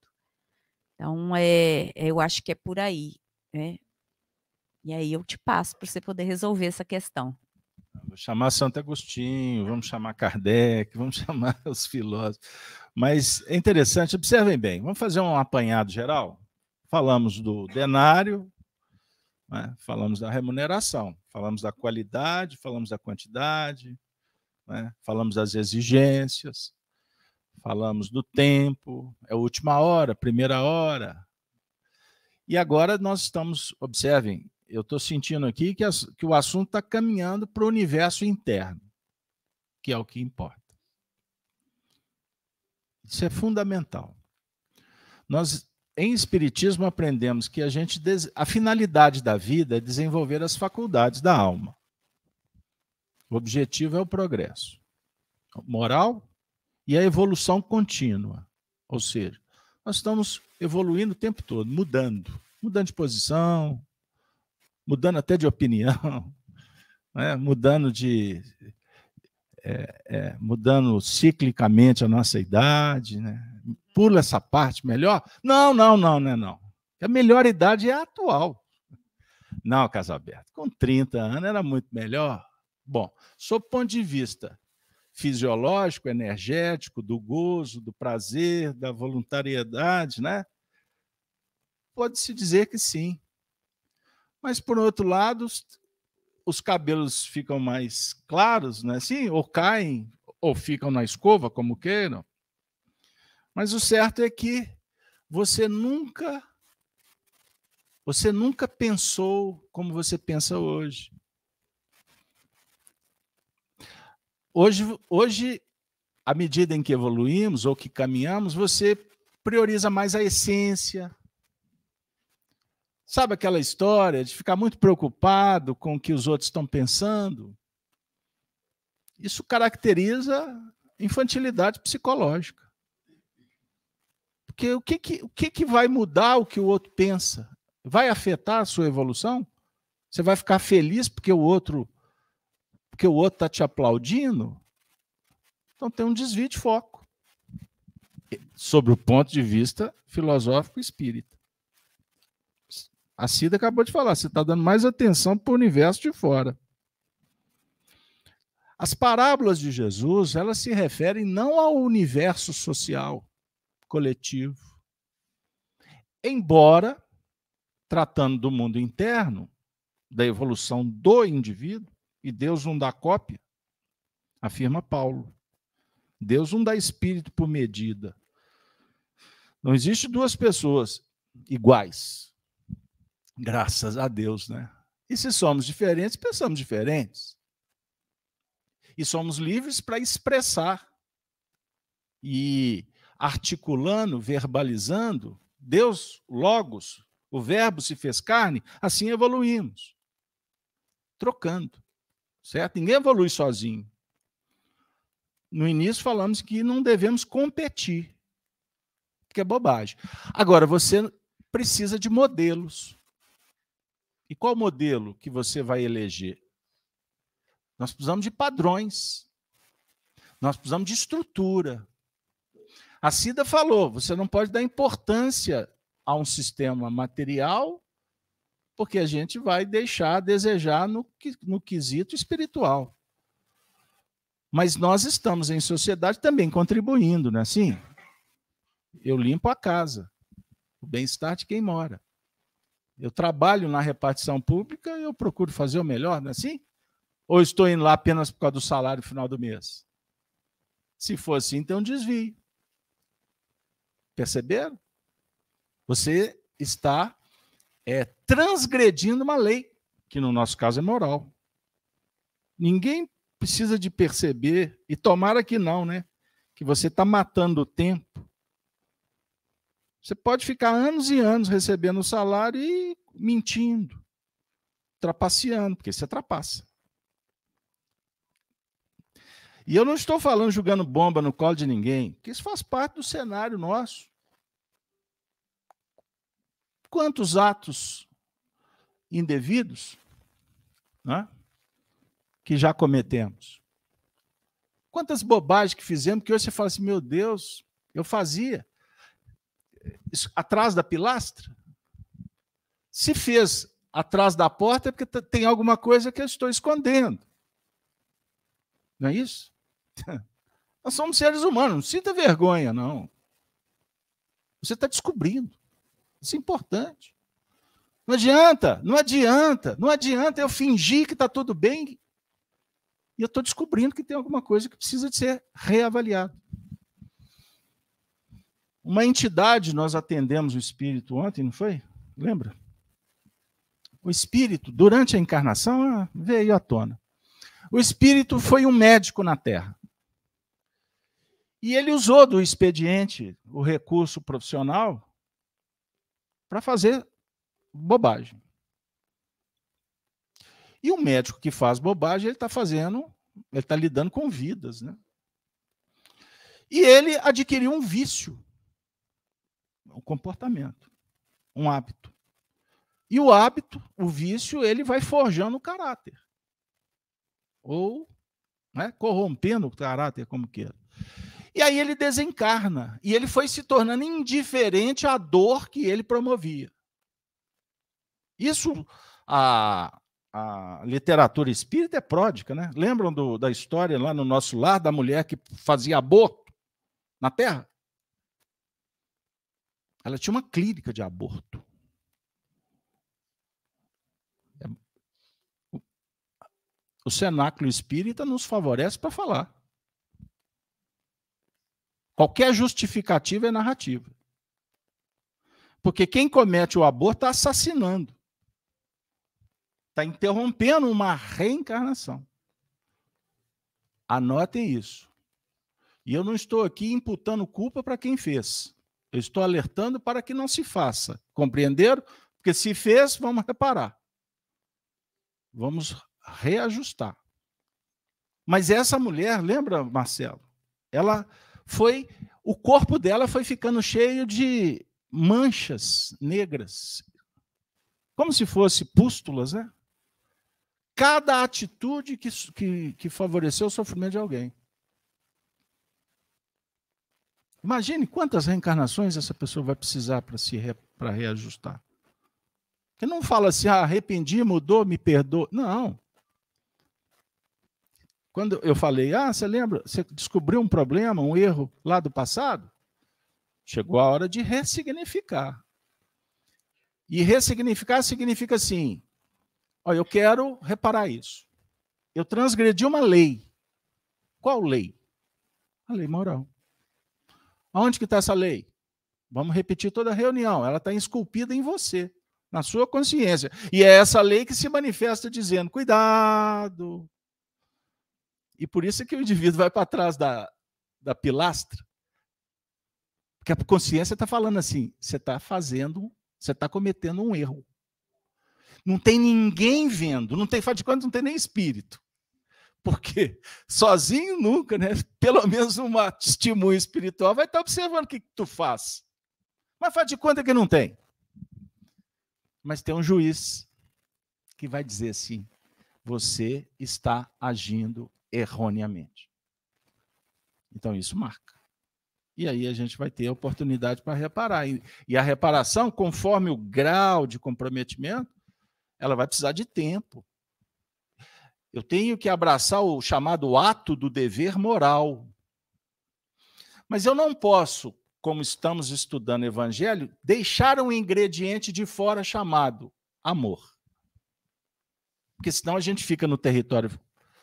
Então, é, eu acho que é por aí. Né? E aí eu te passo para você poder resolver essa questão. Vou chamar Santo Agostinho, vamos chamar Kardec, vamos chamar os filósofos. Mas é interessante, observem bem, vamos fazer um apanhado geral? Falamos do denário, né? falamos da remuneração, falamos da qualidade, falamos da quantidade, né? falamos das exigências, falamos do tempo, é a última hora, primeira hora. E agora nós estamos, observem, eu estou sentindo aqui que, as, que o assunto está caminhando para o universo interno, que é o que importa. Isso é fundamental. Nós, em Espiritismo, aprendemos que a gente a finalidade da vida é desenvolver as faculdades da alma. O objetivo é o progresso moral e a evolução contínua. Ou seja, nós estamos evoluindo o tempo todo, mudando, mudando de posição, mudando até de opinião, né? mudando de é, é, mudando ciclicamente a nossa idade, né? Pula essa parte melhor? Não, não, não, não é não. A melhor idade é a atual. Não, Casaberto, com 30 anos era muito melhor. Bom, sob ponto de vista fisiológico, energético, do gozo, do prazer, da voluntariedade, né? Pode-se dizer que sim. Mas, por outro lado, os cabelos ficam mais claros, né? Sim, ou caem, ou ficam na escova, como queiram. Mas o certo é que você nunca você nunca pensou como você pensa hoje. Hoje, hoje à medida em que evoluímos ou que caminhamos, você prioriza mais a essência, Sabe aquela história de ficar muito preocupado com o que os outros estão pensando? Isso caracteriza infantilidade psicológica. Porque o que, que, o que, que vai mudar o que o outro pensa? Vai afetar a sua evolução? Você vai ficar feliz porque o outro porque o outro está te aplaudindo? Então tem um desvio de foco sobre o ponto de vista filosófico espírita. A Cida acabou de falar, você está dando mais atenção para o universo de fora. As parábolas de Jesus, elas se referem não ao universo social coletivo. Embora, tratando do mundo interno, da evolução do indivíduo, e Deus não dá cópia, afirma Paulo. Deus não dá espírito por medida. Não existe duas pessoas iguais. Graças a Deus, né? E se somos diferentes, pensamos diferentes. E somos livres para expressar. E articulando, verbalizando, Deus, Logos, o Verbo se fez carne, assim evoluímos. Trocando. Certo? Ninguém evolui sozinho. No início falamos que não devemos competir, que é bobagem. Agora, você precisa de modelos. E qual modelo que você vai eleger? Nós precisamos de padrões. Nós precisamos de estrutura. A Cida falou: você não pode dar importância a um sistema material, porque a gente vai deixar a desejar no, no quesito espiritual. Mas nós estamos em sociedade também contribuindo, não é assim? Eu limpo a casa, o bem-estar de quem mora. Eu trabalho na repartição pública e eu procuro fazer o melhor, não é assim? Ou estou indo lá apenas por causa do salário final do mês? Se for assim, um desvio. Perceberam? Você está é, transgredindo uma lei, que no nosso caso é moral. Ninguém precisa de perceber, e tomara que não, né? Que você está matando o tempo. Você pode ficar anos e anos recebendo o salário e mentindo, trapaceando, porque você trapaça. E eu não estou falando jogando bomba no colo de ninguém, que isso faz parte do cenário nosso. Quantos atos indevidos né, que já cometemos? Quantas bobagens que fizemos que hoje você fala assim: meu Deus, eu fazia. Isso, atrás da pilastra? Se fez atrás da porta é porque tem alguma coisa que eu estou escondendo. Não é isso? Nós somos seres humanos, não sinta vergonha, não. Você está descobrindo. Isso é importante. Não adianta, não adianta, não adianta eu fingir que está tudo bem e eu estou descobrindo que tem alguma coisa que precisa de ser reavaliada. Uma entidade, nós atendemos o espírito ontem, não foi? Lembra? O espírito, durante a encarnação, ah, veio à tona. O espírito foi um médico na Terra. E ele usou do expediente o recurso profissional para fazer bobagem. E o médico que faz bobagem, ele está fazendo, ele está lidando com vidas, né? E ele adquiriu um vício, um comportamento, um hábito. E o hábito, o vício, ele vai forjando o caráter. Ou né, corrompendo o caráter, como queira. E aí ele desencarna. E ele foi se tornando indiferente à dor que ele promovia. Isso, a, a literatura espírita é pródica, né? Lembram do, da história lá no nosso lar da mulher que fazia aborto na Terra? Ela tinha uma clínica de aborto. O cenáculo espírita nos favorece para falar. Qualquer justificativa é narrativa. Porque quem comete o aborto está assassinando. Está interrompendo uma reencarnação. Anotem isso. E eu não estou aqui imputando culpa para quem fez. Eu estou alertando para que não se faça. Compreenderam? Porque se fez, vamos reparar. Vamos reajustar. Mas essa mulher, lembra, Marcelo? Ela foi o corpo dela foi ficando cheio de manchas negras, como se fosse pústulas, né? Cada atitude que, que, que favoreceu o sofrimento de alguém. Imagine quantas reencarnações essa pessoa vai precisar para se re, para reajustar. Que não fala assim, ah, arrependi, mudou, me perdoa. Não. Quando eu falei, ah, você lembra, você descobriu um problema, um erro lá do passado? Chegou a hora de ressignificar. E ressignificar significa assim: ó, eu quero reparar isso. Eu transgredi uma lei. Qual lei? A lei moral. Aonde que está essa lei? Vamos repetir toda a reunião. Ela está esculpida em você, na sua consciência. E é essa lei que se manifesta dizendo: cuidado, E por isso é que o indivíduo vai para trás da, da pilastra. Porque a consciência está falando assim: você está fazendo, você está cometendo um erro. Não tem ninguém vendo, não tem, faz de conta, não tem nem espírito. Porque sozinho nunca, né? Pelo menos uma testemunha espiritual vai estar observando o que, que tu faz. Mas faz de conta que não tem. Mas tem um juiz que vai dizer assim: você está agindo erroneamente. Então isso marca. E aí a gente vai ter a oportunidade para reparar. E a reparação, conforme o grau de comprometimento, ela vai precisar de tempo. Eu tenho que abraçar o chamado ato do dever moral. Mas eu não posso, como estamos estudando evangelho, deixar um ingrediente de fora chamado amor. Porque senão a gente fica no território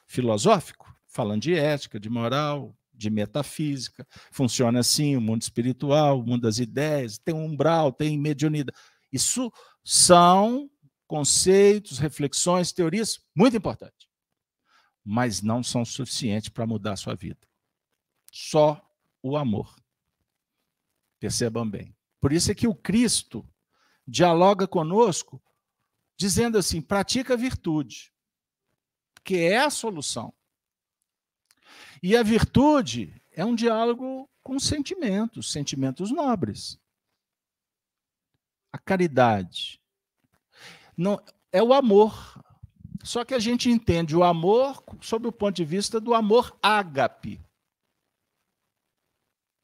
filosófico, falando de ética, de moral, de metafísica. Funciona assim o mundo espiritual, o mundo das ideias, tem um umbral, tem mediunidade. Isso são conceitos, reflexões, teorias muito importantes. Mas não são suficientes para mudar a sua vida. Só o amor. Percebam bem. Por isso é que o Cristo dialoga conosco dizendo assim: pratica a virtude, que é a solução. E a virtude é um diálogo com sentimentos, sentimentos nobres. A caridade não é o amor. Só que a gente entende o amor sob o ponto de vista do amor ágape.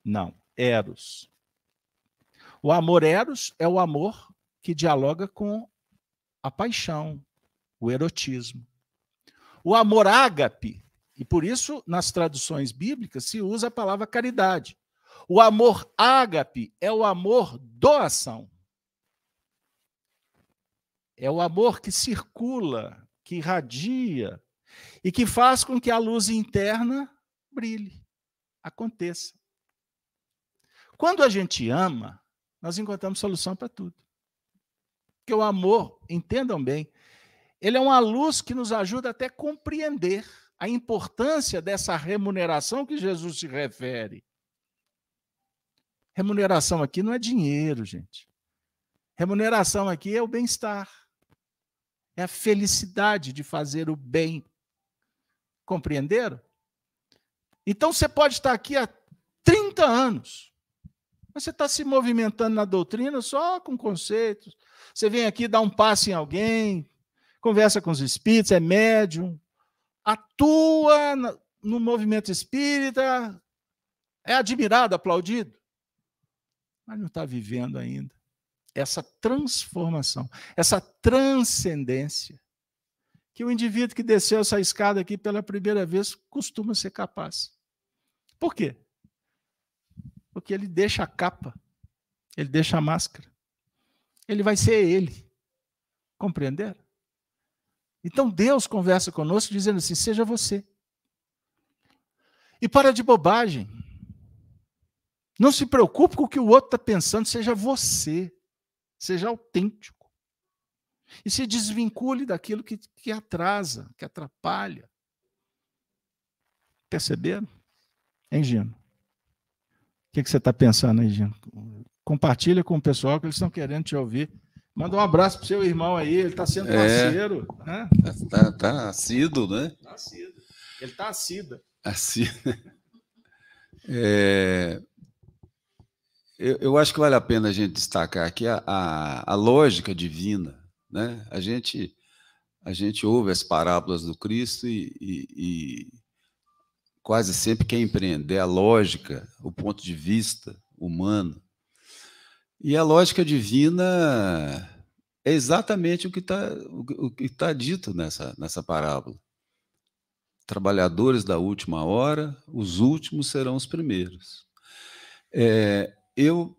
Não, eros. O amor eros é o amor que dialoga com a paixão, o erotismo. O amor ágape, e por isso nas traduções bíblicas se usa a palavra caridade. O amor ágape é o amor doação. É o amor que circula, que irradia e que faz com que a luz interna brilhe, aconteça. Quando a gente ama, nós encontramos solução para tudo. Porque o amor, entendam bem, ele é uma luz que nos ajuda até a compreender a importância dessa remuneração que Jesus se refere. Remuneração aqui não é dinheiro, gente. Remuneração aqui é o bem-estar. É a felicidade de fazer o bem. Compreenderam? Então você pode estar aqui há 30 anos, mas você está se movimentando na doutrina só com conceitos. Você vem aqui dar um passo em alguém, conversa com os espíritos, é médium, atua no movimento espírita, é admirado, aplaudido, mas não está vivendo ainda essa transformação, essa transcendência, que o indivíduo que desceu essa escada aqui pela primeira vez costuma ser capaz. Por quê? Porque ele deixa a capa, ele deixa a máscara. Ele vai ser ele. Compreenderam? Então Deus conversa conosco dizendo assim: seja você. E para de bobagem. Não se preocupe com o que o outro está pensando, seja você. Seja autêntico. E se desvincule daquilo que, que atrasa, que atrapalha. Perceberam? Hein, Gino? O que, que você está pensando aí, Gino? Compartilha com o pessoal que eles estão querendo te ouvir. Manda um abraço pro seu irmão aí, ele está sendo é. parceiro. É, né? Tá, tá assíduo, né? Tá assíduo. Ele está assíduo. Assíduo. É, eu, eu, acho que vale a pena a gente destacar aqui a, a, a lógica divina. Né? A, gente, a gente ouve as parábolas do Cristo e, e, e quase sempre quer empreender a lógica, o ponto de vista humano. E a lógica divina é exatamente o que está o que tá dito nessa, nessa parábola. Trabalhadores da última hora, os últimos serão os primeiros. É, eu,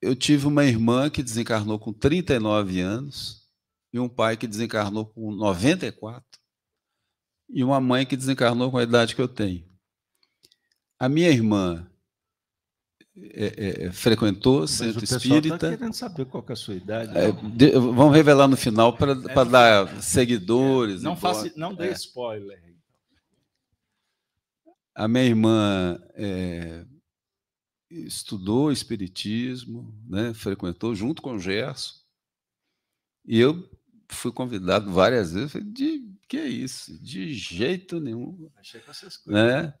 eu tive uma irmã que desencarnou com 39 anos e um pai que desencarnou com 94 e uma mãe que desencarnou com a idade que eu tenho. A minha irmã é, é, é, frequentou Mas centro o espírita. Está querendo saber qual é a sua idade. É, de, vamos revelar no final para é, dar seguidores. Não, faça, não dê spoiler. A minha irmã é, estudou Espiritismo, né, frequentou junto com o Gerson. E eu fui convidado várias vezes. Falei, de que é isso? De jeito nenhum. Achei com essas coisas. Né?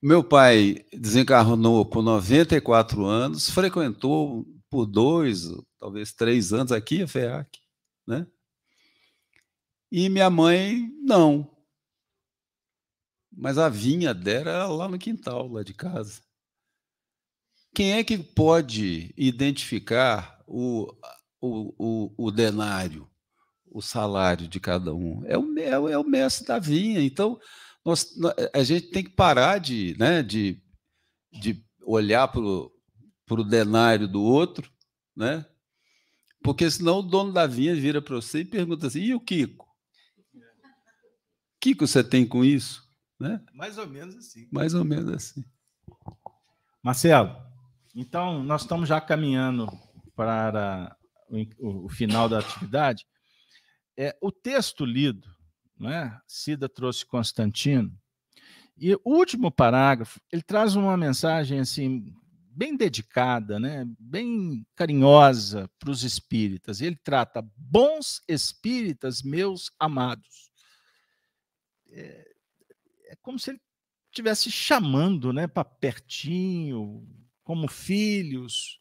Meu pai desencarnou com 94 anos, frequentou por dois, talvez três anos aqui a FEAC, né? E minha mãe, não. Mas a vinha dela era lá no quintal, lá de casa. Quem é que pode identificar o, o, o, o denário, o salário de cada um? É o, é, o mestre da vinha. Então, nós, a gente tem que parar de, né, de, de olhar para o denário do outro, né? porque senão o dono da vinha vira para você e pergunta assim: e o Kiko? Kiko, você tem com isso? Né? Mais ou menos assim. Mais ou menos assim. Marcelo, então nós estamos já caminhando para o, o final da atividade. É, o texto lido né? Cida trouxe Constantino. E o último parágrafo, ele traz uma mensagem assim bem dedicada, né? bem carinhosa para os espíritas. Ele trata bons espíritas, meus amados. É, é como se ele estivesse chamando né, para pertinho, como filhos.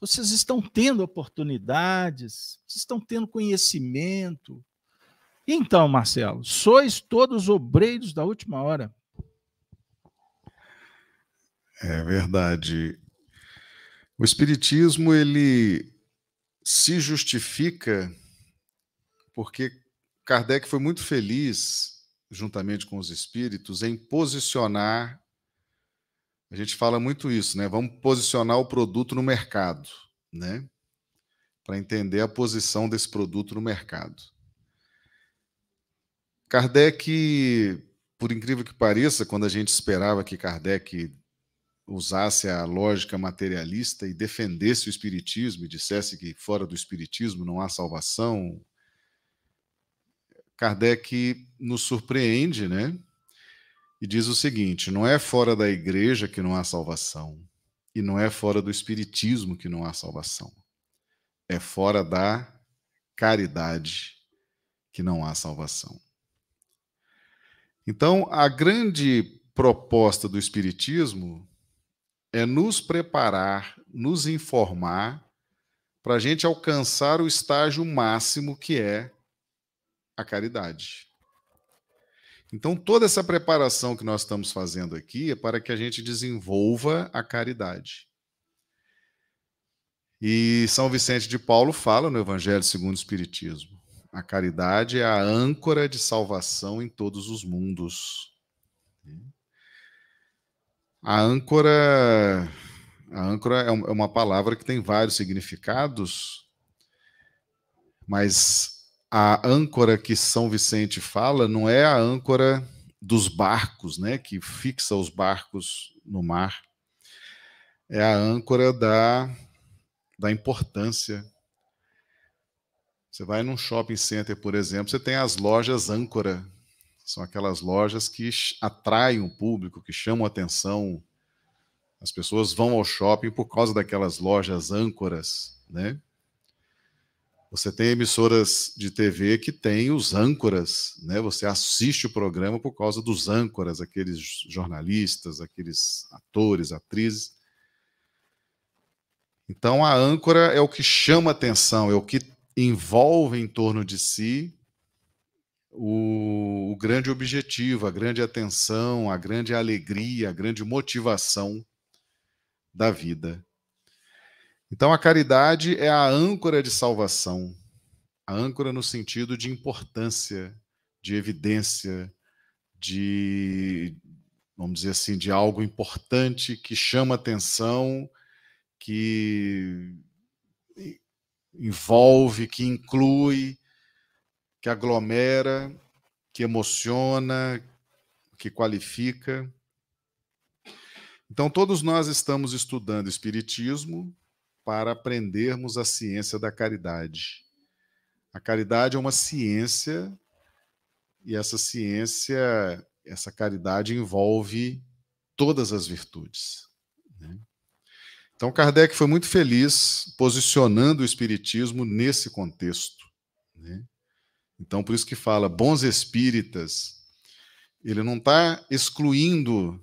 Vocês estão tendo oportunidades, vocês estão tendo conhecimento, então, Marcelo, sois todos obreiros da última hora. É verdade. O espiritismo ele se justifica porque Kardec foi muito feliz, juntamente com os espíritos, em posicionar. A gente fala muito isso, né? Vamos posicionar o produto no mercado, né? Para entender a posição desse produto no mercado. Kardec, por incrível que pareça, quando a gente esperava que Kardec usasse a lógica materialista e defendesse o espiritismo e dissesse que fora do espiritismo não há salvação, Kardec nos surpreende, né? E diz o seguinte: não é fora da igreja que não há salvação, e não é fora do espiritismo que não há salvação. É fora da caridade que não há salvação. Então, a grande proposta do Espiritismo é nos preparar, nos informar, para a gente alcançar o estágio máximo que é a caridade. Então, toda essa preparação que nós estamos fazendo aqui é para que a gente desenvolva a caridade. E São Vicente de Paulo fala no Evangelho segundo o Espiritismo: a caridade é a âncora de salvação em todos os mundos. A âncora, a âncora é, é uma palavra que tem vários significados, mas a âncora que São Vicente fala não é a âncora dos barcos, né, que fixa os barcos no mar. É a âncora da, da importância você vai num shopping center, por exemplo, você tem as lojas âncora. São aquelas lojas que atraem o público, que chamam atenção. As pessoas vão ao shopping por causa daquelas lojas âncoras, né? Você tem emissoras de TV que têm os âncoras, né? Você assiste o programa por causa dos âncoras, aqueles jornalistas, aqueles atores, atrizes. Então a âncora é o que chama atenção, é o que envolve em torno de si o, o, grande objetivo, a grande atenção, a grande alegria, a grande motivação da vida. Então, a caridade é a âncora de salvação, a âncora no sentido de importância, de evidência, de, vamos dizer assim, de algo importante que chama atenção, que envolve, que inclui, que aglomera, que emociona, que qualifica. Então, todos nós estamos estudando Espiritismo para aprendermos a ciência da caridade. A caridade é uma ciência, e essa ciência essa caridade envolve todas as virtudes. Né? Então, Kardec foi muito feliz posicionando o Espiritismo nesse contexto. Né? Então, por isso que fala bons espíritas, ele não está excluindo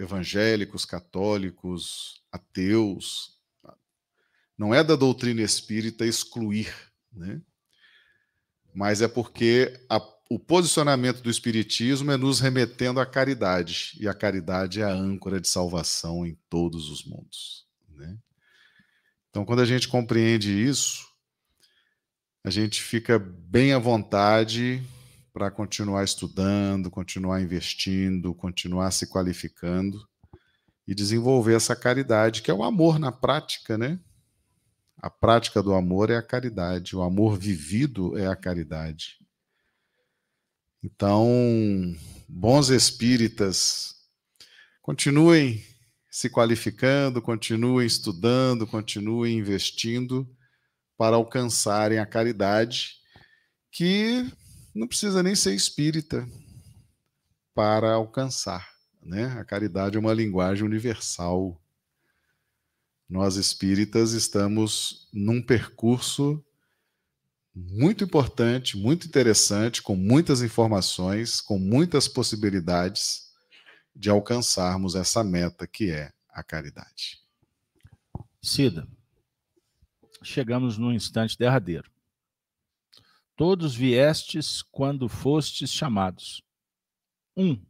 evangélicos, católicos, ateus. Não é da doutrina espírita excluir, né? mas é porque a, o posicionamento do Espiritismo é nos remetendo à caridade, e a caridade é a âncora de salvação em todos os mundos. Né? Então, quando a gente compreende isso, a gente fica bem à vontade para continuar estudando, continuar investindo, continuar se qualificando e desenvolver essa caridade, que é o amor na prática, né? A prática do amor é a caridade, o amor vivido é a caridade. Então, bons espíritas, continuem se qualificando, continuem estudando, continuem investindo para alcançarem a caridade, que não precisa nem ser espírita para alcançar. Né? A caridade é uma linguagem universal nós espíritas estamos num percurso muito importante, muito interessante, com muitas informações, com muitas possibilidades de alcançarmos essa meta que é a caridade. Cida, chegamos no instante derradeiro. Todos viestes quando fostes chamados. Um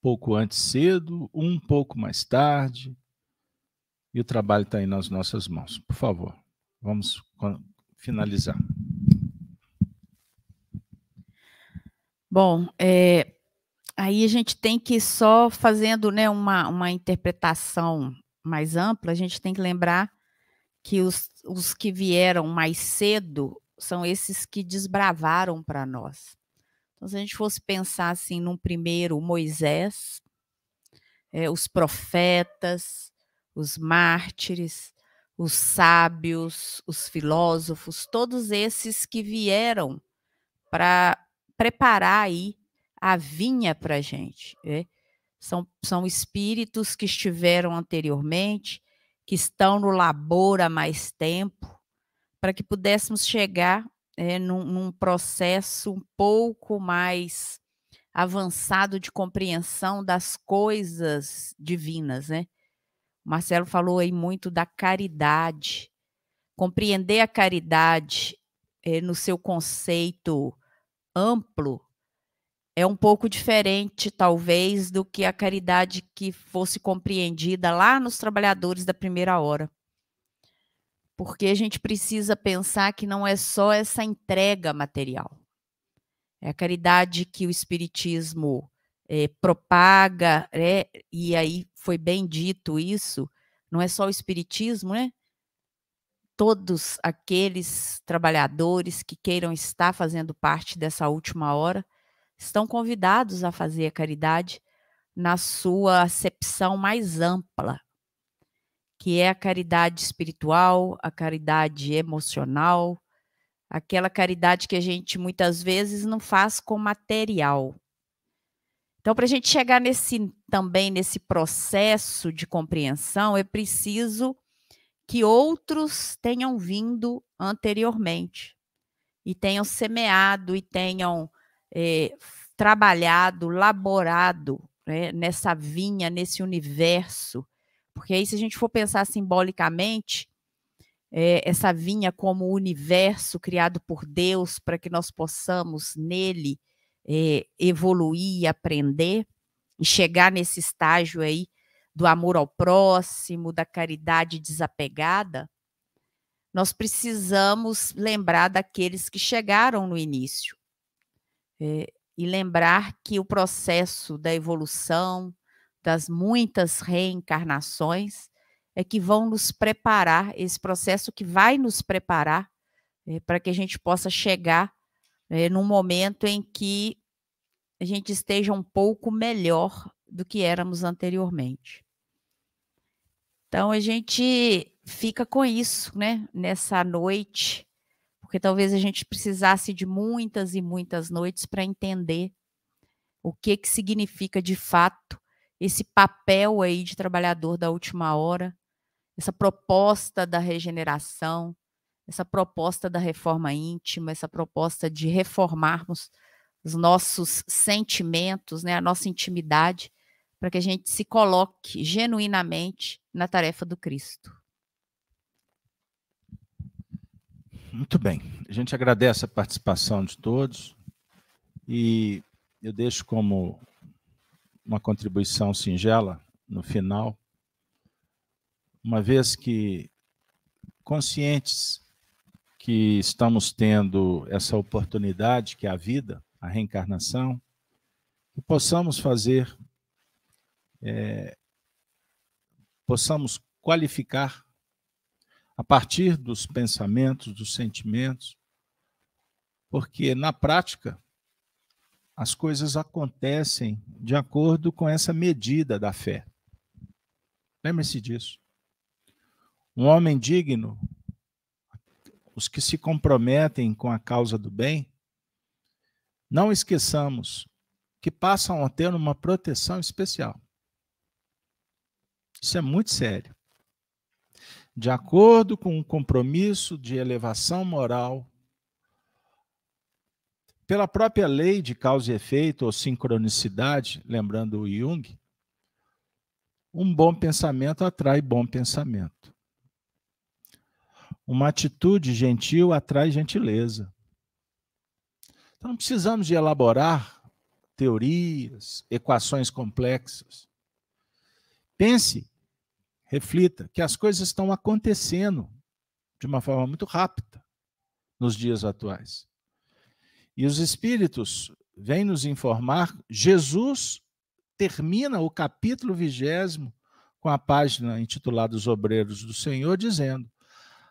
pouco antes cedo, um pouco mais tarde, e o trabalho está aí nas nossas mãos. Por favor, vamos finalizar. Bom, é, aí a gente tem que só fazendo né, uma, uma interpretação mais ampla, a gente tem que lembrar que os, os que vieram mais cedo são esses que desbravaram para nós. Então, se a gente fosse pensar assim, num primeiro Moisés, é, os profetas, os mártires, os sábios, os filósofos, todos esses que vieram para preparar aí a vinha para a gente. Né? São, são espíritos que estiveram anteriormente, que estão no labor há mais tempo, para que pudéssemos chegar é, num, num processo um pouco mais avançado de compreensão das coisas divinas, né? Marcelo falou aí muito da caridade. Compreender a caridade é, no seu conceito amplo é um pouco diferente, talvez, do que a caridade que fosse compreendida lá nos trabalhadores da primeira hora. Porque a gente precisa pensar que não é só essa entrega material. É a caridade que o Espiritismo é, propaga, é, e aí foi bem dito isso, não é só o Espiritismo, né? Todos aqueles trabalhadores que queiram estar fazendo parte dessa última hora estão convidados a fazer a caridade na sua acepção mais ampla, que é a caridade espiritual, a caridade emocional, aquela caridade que a gente muitas vezes não faz com material, então, para a gente chegar nesse também nesse processo de compreensão, é preciso que outros tenham vindo anteriormente e tenham semeado e tenham é, trabalhado, laborado né, nessa vinha, nesse universo. Porque aí, se a gente for pensar simbolicamente, é, essa vinha como universo criado por Deus para que nós possamos nele é, evoluir, aprender e chegar nesse estágio aí do amor ao próximo, da caridade desapegada, nós precisamos lembrar daqueles que chegaram no início é, e lembrar que o processo da evolução, das muitas reencarnações, é que vão nos preparar, esse processo que vai nos preparar é, para que a gente possa chegar é, num momento em que a gente esteja um pouco melhor do que éramos anteriormente. Então a gente fica com isso, né, nessa noite, porque talvez a gente precisasse de muitas e muitas noites para entender o que que significa de fato esse papel aí de trabalhador da última hora, essa proposta da regeneração, essa proposta da reforma íntima, essa proposta de reformarmos os nossos sentimentos, né, a nossa intimidade, para que a gente se coloque genuinamente na tarefa do Cristo. Muito bem. A gente agradece a participação de todos e eu deixo como uma contribuição singela no final, uma vez que conscientes que estamos tendo essa oportunidade que é a vida, a reencarnação, que possamos fazer, é, possamos qualificar a partir dos pensamentos, dos sentimentos, porque na prática as coisas acontecem de acordo com essa medida da fé. Lembre-se disso. Um homem digno, os que se comprometem com a causa do bem, não esqueçamos que passam a ter uma proteção especial. Isso é muito sério de acordo com um compromisso de elevação moral, pela própria lei de causa e efeito ou sincronicidade, lembrando o Jung, um bom pensamento atrai bom pensamento. Uma atitude gentil atrai gentileza. Então não precisamos de elaborar teorias, equações complexas. Pense reflita que as coisas estão acontecendo de uma forma muito rápida nos dias atuais. E os espíritos vêm nos informar, Jesus termina o capítulo vigésimo com a página intitulada Os Obreiros do Senhor, dizendo: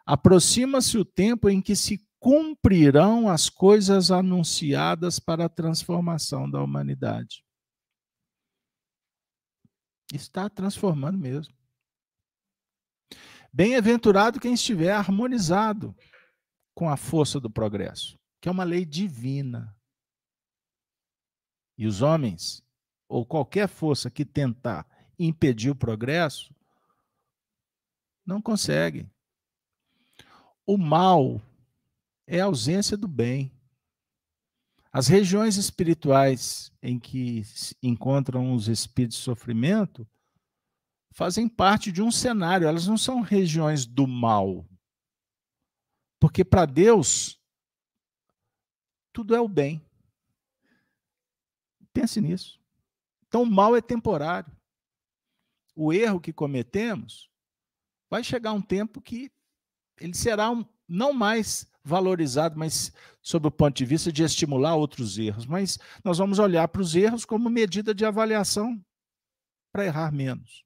Aproxima-se o tempo em que se cumprirão as coisas anunciadas para a transformação da humanidade. Está transformando mesmo. Bem-aventurado quem estiver harmonizado com a força do progresso, que é uma lei divina. E os homens, ou qualquer força que tentar impedir o progresso, não conseguem. O mal é a ausência do bem. As regiões espirituais em que se encontram os espíritos de sofrimento fazem parte de um cenário, elas não são regiões do mal. Porque para Deus, tudo é o bem. Pense nisso. Então, o mal é temporário. O erro que cometemos vai chegar um tempo que ele será um, não mais valorizado, mas sob o ponto de vista de estimular outros erros. Mas nós vamos olhar para os erros como medida de avaliação para errar menos.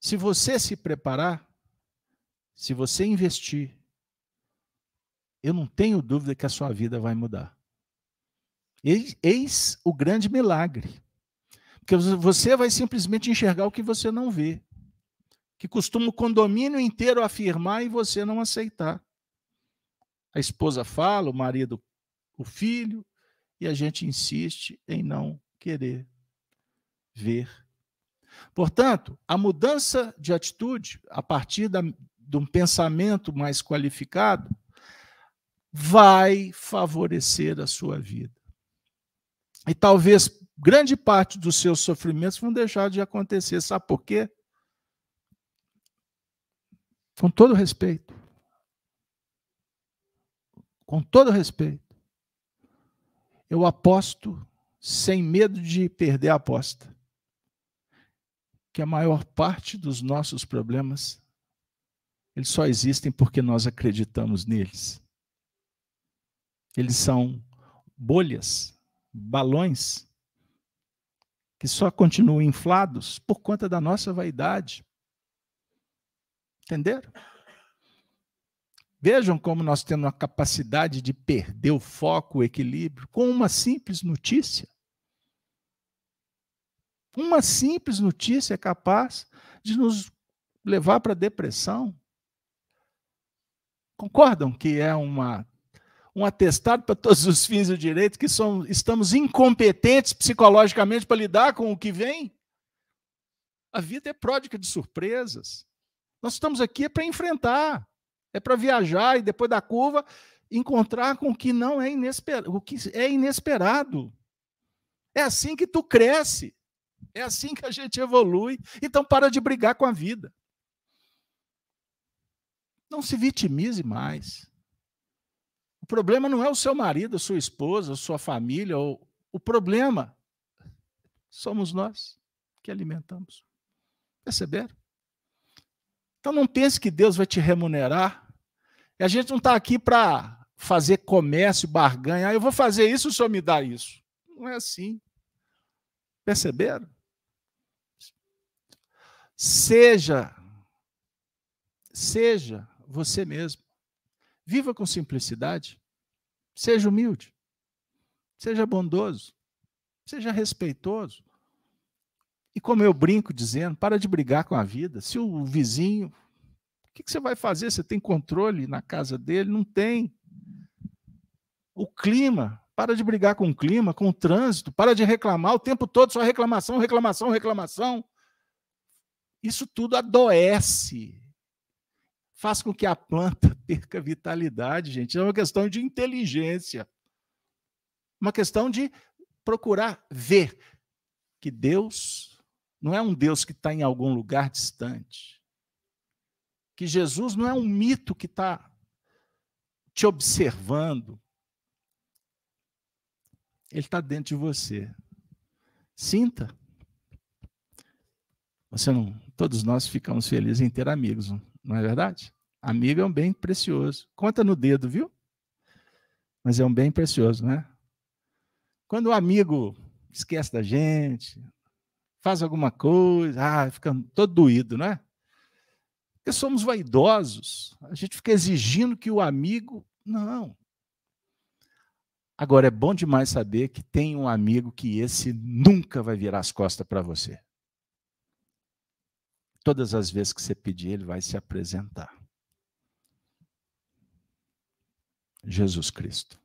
Se você se preparar, se você investir, eu não tenho dúvida que a sua vida vai mudar. Eis, o grande milagre. Porque você vai simplesmente enxergar o que você não vê. Que costuma o condomínio inteiro afirmar e você não aceitar. A esposa fala, o marido, o filho, e a gente insiste em não querer ver Portanto, a mudança de atitude, a partir da, de um pensamento mais qualificado, vai favorecer a sua vida. E talvez grande parte dos seus sofrimentos vão deixar de acontecer. Sabe por quê? Com todo respeito. Com todo respeito. Eu aposto sem medo de perder a aposta que a maior parte dos nossos problemas eles só existem porque nós acreditamos neles. Eles são bolhas, balões que só continuam inflados por conta da nossa vaidade. Entenderam? Vejam como nós temos a capacidade de perder o foco, o equilíbrio, com uma simples notícia. Uma simples notícia é capaz de nos levar para a depressão. Concordam que é uma, um atestado para todos os fins do direito que são, estamos incompetentes psicologicamente para lidar com o que vem? A vida é pródiga de surpresas. Nós estamos aqui para enfrentar, é para viajar e depois da curva encontrar com o que não é inesperado, o que é inesperado. É assim que tu cresce. É assim que a gente evolui. Então para de brigar com a vida. Não se vitimize mais. O problema não é o seu marido, a sua esposa, a sua família. Ou... O problema somos nós que alimentamos. Perceberam? Então não pense que Deus vai te remunerar. E a gente não está aqui para fazer comércio, barganha. Ah, eu vou fazer isso, o senhor me dá isso. Não é assim. Perceberam? Seja, seja você mesmo. Viva com simplicidade. Seja humilde. Seja bondoso. Seja respeitoso. E como eu brinco dizendo, para de brigar com a vida. Se o vizinho. O que você vai fazer? Você tem controle na casa dele? Não tem. O clima. Para de brigar com o clima, com o trânsito. Para de reclamar o tempo todo, só reclamação, reclamação, reclamação. Isso tudo adoece faz com que a planta perca vitalidade, gente. É uma questão de inteligência. Uma questão de procurar ver que Deus não é um Deus que está em algum lugar distante. Que Jesus não é um mito que está te observando. Ele está dentro de você. Sinta. Você não, todos nós ficamos felizes em ter amigos. Não? É verdade? Amigo é um bem precioso. Conta no dedo, viu? Mas é um bem precioso, né? Quando o amigo esquece da gente, faz alguma coisa, ah, fica todo doído, né? Porque somos vaidosos. A gente fica exigindo que o amigo. Não. Agora, é bom demais saber que tem um amigo que esse nunca vai virar as costas para você. Todas as vezes que você pedir, ele vai se apresentar. Jesus Cristo.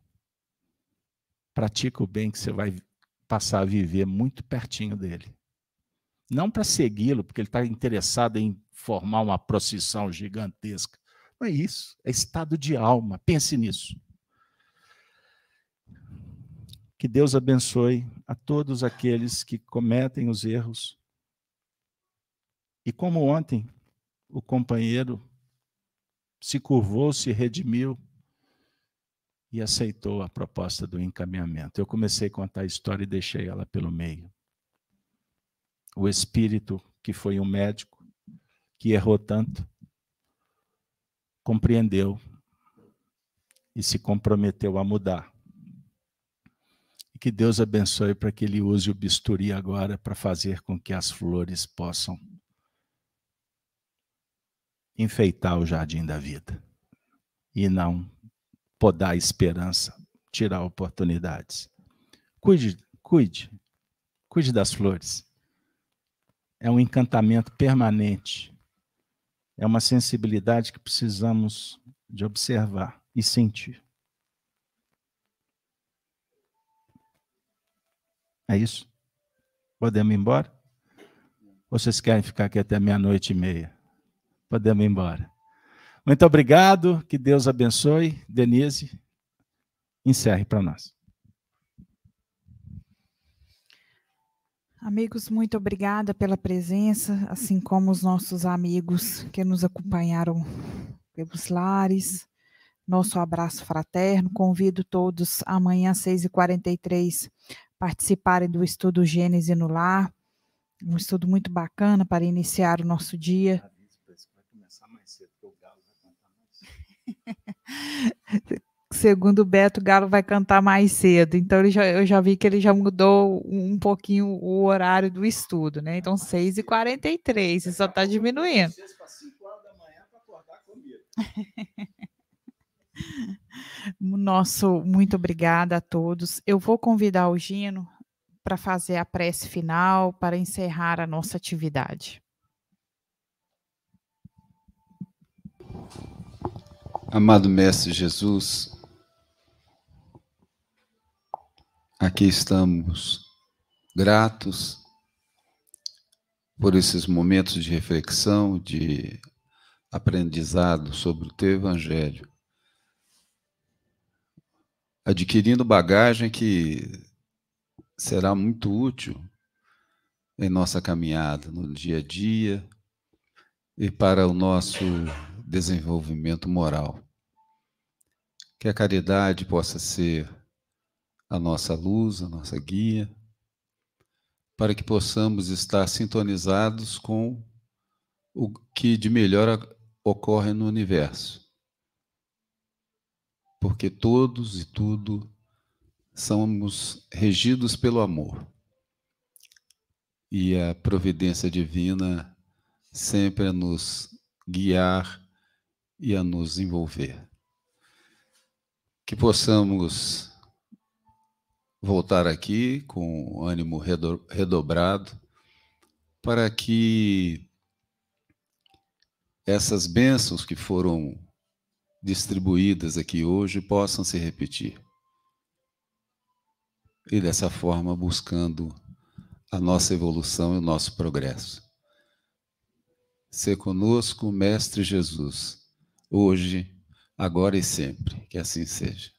Pratica o bem que você vai passar a viver muito pertinho dele. Não para segui-lo, porque ele está interessado em formar uma procissão gigantesca. Não é isso. É estado de alma. Pense nisso. Que Deus abençoe a todos aqueles que cometem os erros e como ontem o companheiro se curvou, se redimiu e aceitou a proposta do encaminhamento. Eu comecei a contar a história e deixei ela pelo meio. O espírito, que foi um médico, que errou tanto, compreendeu e se comprometeu a mudar. E que Deus abençoe para que ele use o bisturi agora para fazer com que as flores possam enfeitar o jardim da vida e não podar a esperança, tirar oportunidades. Cuide, cuide, cuide das flores. É um encantamento permanente. É uma sensibilidade que precisamos de observar e sentir. É isso? Podemos ir embora? Ou vocês querem ficar aqui até meia-noite e meia? Podemos ir embora. Muito obrigado, que Deus abençoe. Denise, encerre para nós. Amigos, muito obrigada pela presença, assim como os nossos amigos que nos acompanharam pelos lares. Nosso abraço fraterno. Convido todos amanhã, às 6h43, participarem do estudo Gênese no Lar. Um estudo muito bacana para iniciar o nosso dia. Segundo o Beto, Galo vai cantar mais cedo. Então ele já, eu já vi que ele já mudou um pouquinho o horário do estudo, né? Então, 6h43, você só está diminuindo. Nosso muito obrigada a todos. Eu vou convidar o Gino para fazer a prece final, para encerrar a nossa atividade. Amado Mestre Jesus, aqui estamos gratos por esses momentos de reflexão, de aprendizado sobre o teu evangelho, adquirindo bagagem que será muito útil em nossa caminhada no dia a dia e para o nosso desenvolvimento moral. Que a caridade possa ser a nossa luz, a nossa guia, para que possamos estar sintonizados com o que de melhor ocorre no universo. Porque todos e tudo somos regidos pelo amor. E a providência divina sempre a nos guiar e a nos envolver. Que possamos voltar aqui com ânimo redobrado para que essas bênçãos que foram distribuídas aqui hoje possam se repetir. E dessa forma buscando a nossa evolução e o nosso progresso. Se conosco, Mestre Jesus, hoje, agora e sempre. Que assim seja.